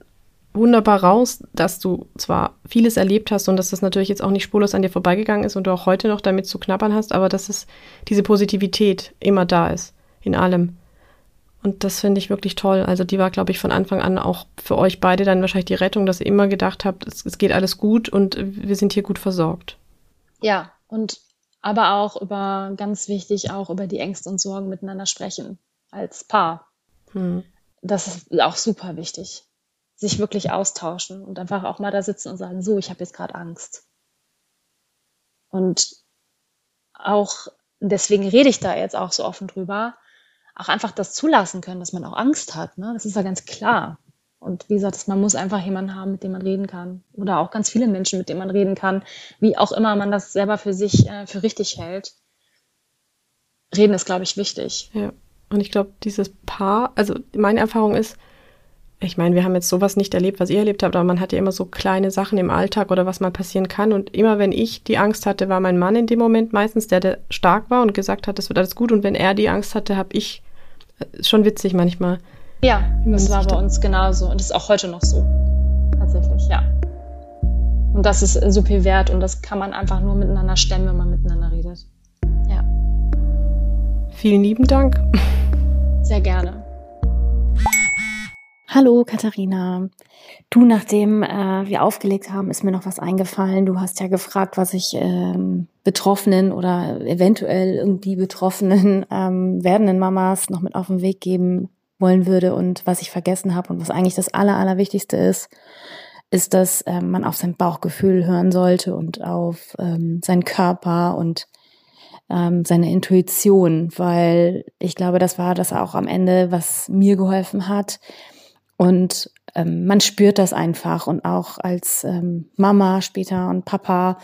wunderbar raus, dass du zwar vieles erlebt hast und dass das natürlich jetzt auch nicht spurlos an dir vorbeigegangen ist und du auch heute noch damit zu knabbern hast, aber dass es diese Positivität immer da ist in allem. Und das finde ich wirklich toll. Also die war, glaube ich, von Anfang an auch für euch beide dann wahrscheinlich die Rettung, dass ihr immer gedacht habt, es, es geht alles gut und wir sind hier gut versorgt. Ja, und aber auch über, ganz wichtig, auch über die Ängste und Sorgen miteinander sprechen als Paar. Hm. Das ist auch super wichtig. Sich wirklich austauschen und einfach auch mal da sitzen und sagen, so, ich habe jetzt gerade Angst. Und auch, deswegen rede ich da jetzt auch so offen drüber, auch einfach das zulassen können, dass man auch Angst hat. Ne? Das ist ja ganz klar. Und wie gesagt, man muss einfach jemanden haben, mit dem man reden kann. Oder auch ganz viele Menschen, mit denen man reden kann. Wie auch immer man das selber für sich äh, für richtig hält. Reden ist, glaube ich, wichtig. Ja. Und ich glaube, dieses Paar, also meine Erfahrung ist, ich meine, wir haben jetzt sowas nicht erlebt, was ihr erlebt habt, aber man hat ja immer so kleine Sachen im Alltag oder was mal passieren kann. Und immer wenn ich die Angst hatte, war mein Mann in dem Moment meistens der, der stark war und gesagt hat, das wird alles gut. Und wenn er die Angst hatte, habe ich schon witzig manchmal. Ja, das war bei uns genauso und ist auch heute noch so. Tatsächlich, ja. Und das ist so viel wert und das kann man einfach nur miteinander stemmen, wenn man miteinander redet. Ja. Vielen lieben Dank. Sehr gerne. Hallo Katharina. Du, nachdem äh, wir aufgelegt haben, ist mir noch was eingefallen. Du hast ja gefragt, was ich ähm, Betroffenen oder eventuell irgendwie Betroffenen ähm, werdenden Mamas noch mit auf den Weg geben wollen würde und was ich vergessen habe und was eigentlich das Aller, Allerwichtigste ist, ist, dass ähm, man auf sein Bauchgefühl hören sollte und auf ähm, seinen Körper und ähm, seine Intuition, weil ich glaube, das war das auch am Ende, was mir geholfen hat und ähm, man spürt das einfach und auch als ähm, Mama später und Papa,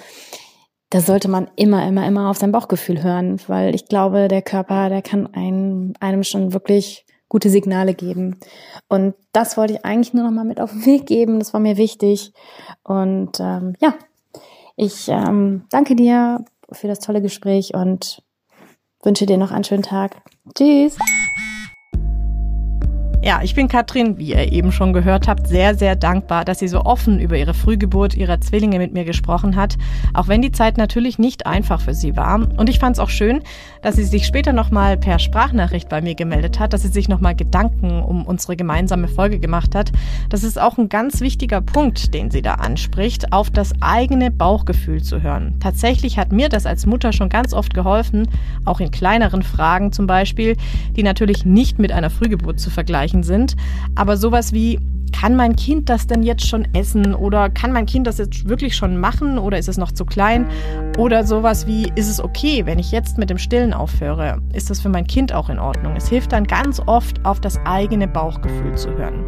da sollte man immer, immer, immer auf sein Bauchgefühl hören, weil ich glaube, der Körper, der kann einem, einem schon wirklich gute Signale geben. Und das wollte ich eigentlich nur noch mal mit auf den Weg geben. Das war mir wichtig. Und ähm, ja, ich ähm, danke dir für das tolle Gespräch und wünsche dir noch einen schönen Tag. Tschüss. Ja, ich bin Katrin, wie ihr eben schon gehört habt, sehr, sehr dankbar, dass sie so offen über ihre Frühgeburt ihrer Zwillinge mit mir gesprochen hat, auch wenn die Zeit natürlich nicht einfach für sie war. Und ich fand es auch schön, dass sie sich später nochmal per Sprachnachricht bei mir gemeldet hat, dass sie sich nochmal Gedanken um unsere gemeinsame Folge gemacht hat. Das ist auch ein ganz wichtiger Punkt, den sie da anspricht, auf das eigene Bauchgefühl zu hören. Tatsächlich hat mir das als Mutter schon ganz oft geholfen, auch in kleineren Fragen zum Beispiel, die natürlich nicht mit einer Frühgeburt zu vergleichen sind. Aber sowas wie, kann mein Kind das denn jetzt schon essen? Oder kann mein Kind das jetzt wirklich schon machen? Oder ist es noch zu klein? Oder sowas wie, ist es okay, wenn ich jetzt mit dem Stillen aufhöre? Ist das für mein Kind auch in Ordnung? Es hilft dann ganz oft, auf das eigene Bauchgefühl zu hören.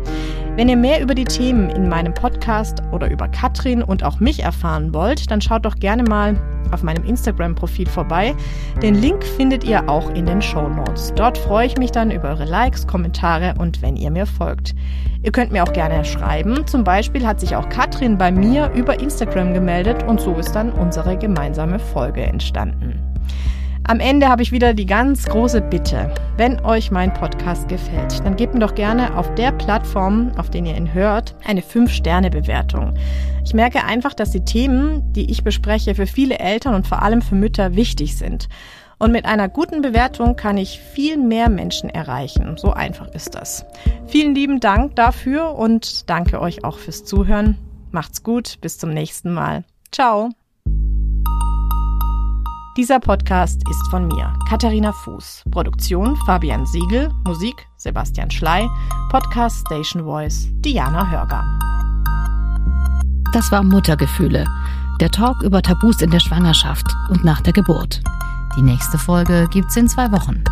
Wenn ihr mehr über die Themen in meinem Podcast oder über Katrin und auch mich erfahren wollt, dann schaut doch gerne mal auf meinem Instagram-Profil vorbei. Den Link findet ihr auch in den Show Notes. Dort freue ich mich dann über eure Likes, Kommentare und wenn ihr mir folgt. Ihr könnt mir auch gerne schreiben. Zum Beispiel hat sich auch Katrin bei mir über Instagram gemeldet und so ist dann unsere gemeinsame Folge entstanden. Am Ende habe ich wieder die ganz große Bitte. Wenn euch mein Podcast gefällt, dann gebt mir doch gerne auf der Plattform, auf der ihr ihn hört, eine 5-Sterne-Bewertung. Ich merke einfach, dass die Themen, die ich bespreche, für viele Eltern und vor allem für Mütter wichtig sind. Und mit einer guten Bewertung kann ich viel mehr Menschen erreichen. So einfach ist das. Vielen lieben Dank dafür und danke euch auch fürs Zuhören. Macht's gut, bis zum nächsten Mal. Ciao. Dieser Podcast ist von mir, Katharina Fuß. Produktion Fabian Siegel, Musik Sebastian Schley, Podcast Station Voice Diana Hörger. Das war Muttergefühle, der Talk über Tabus in der Schwangerschaft und nach der Geburt. Die nächste Folge gibt's in zwei Wochen.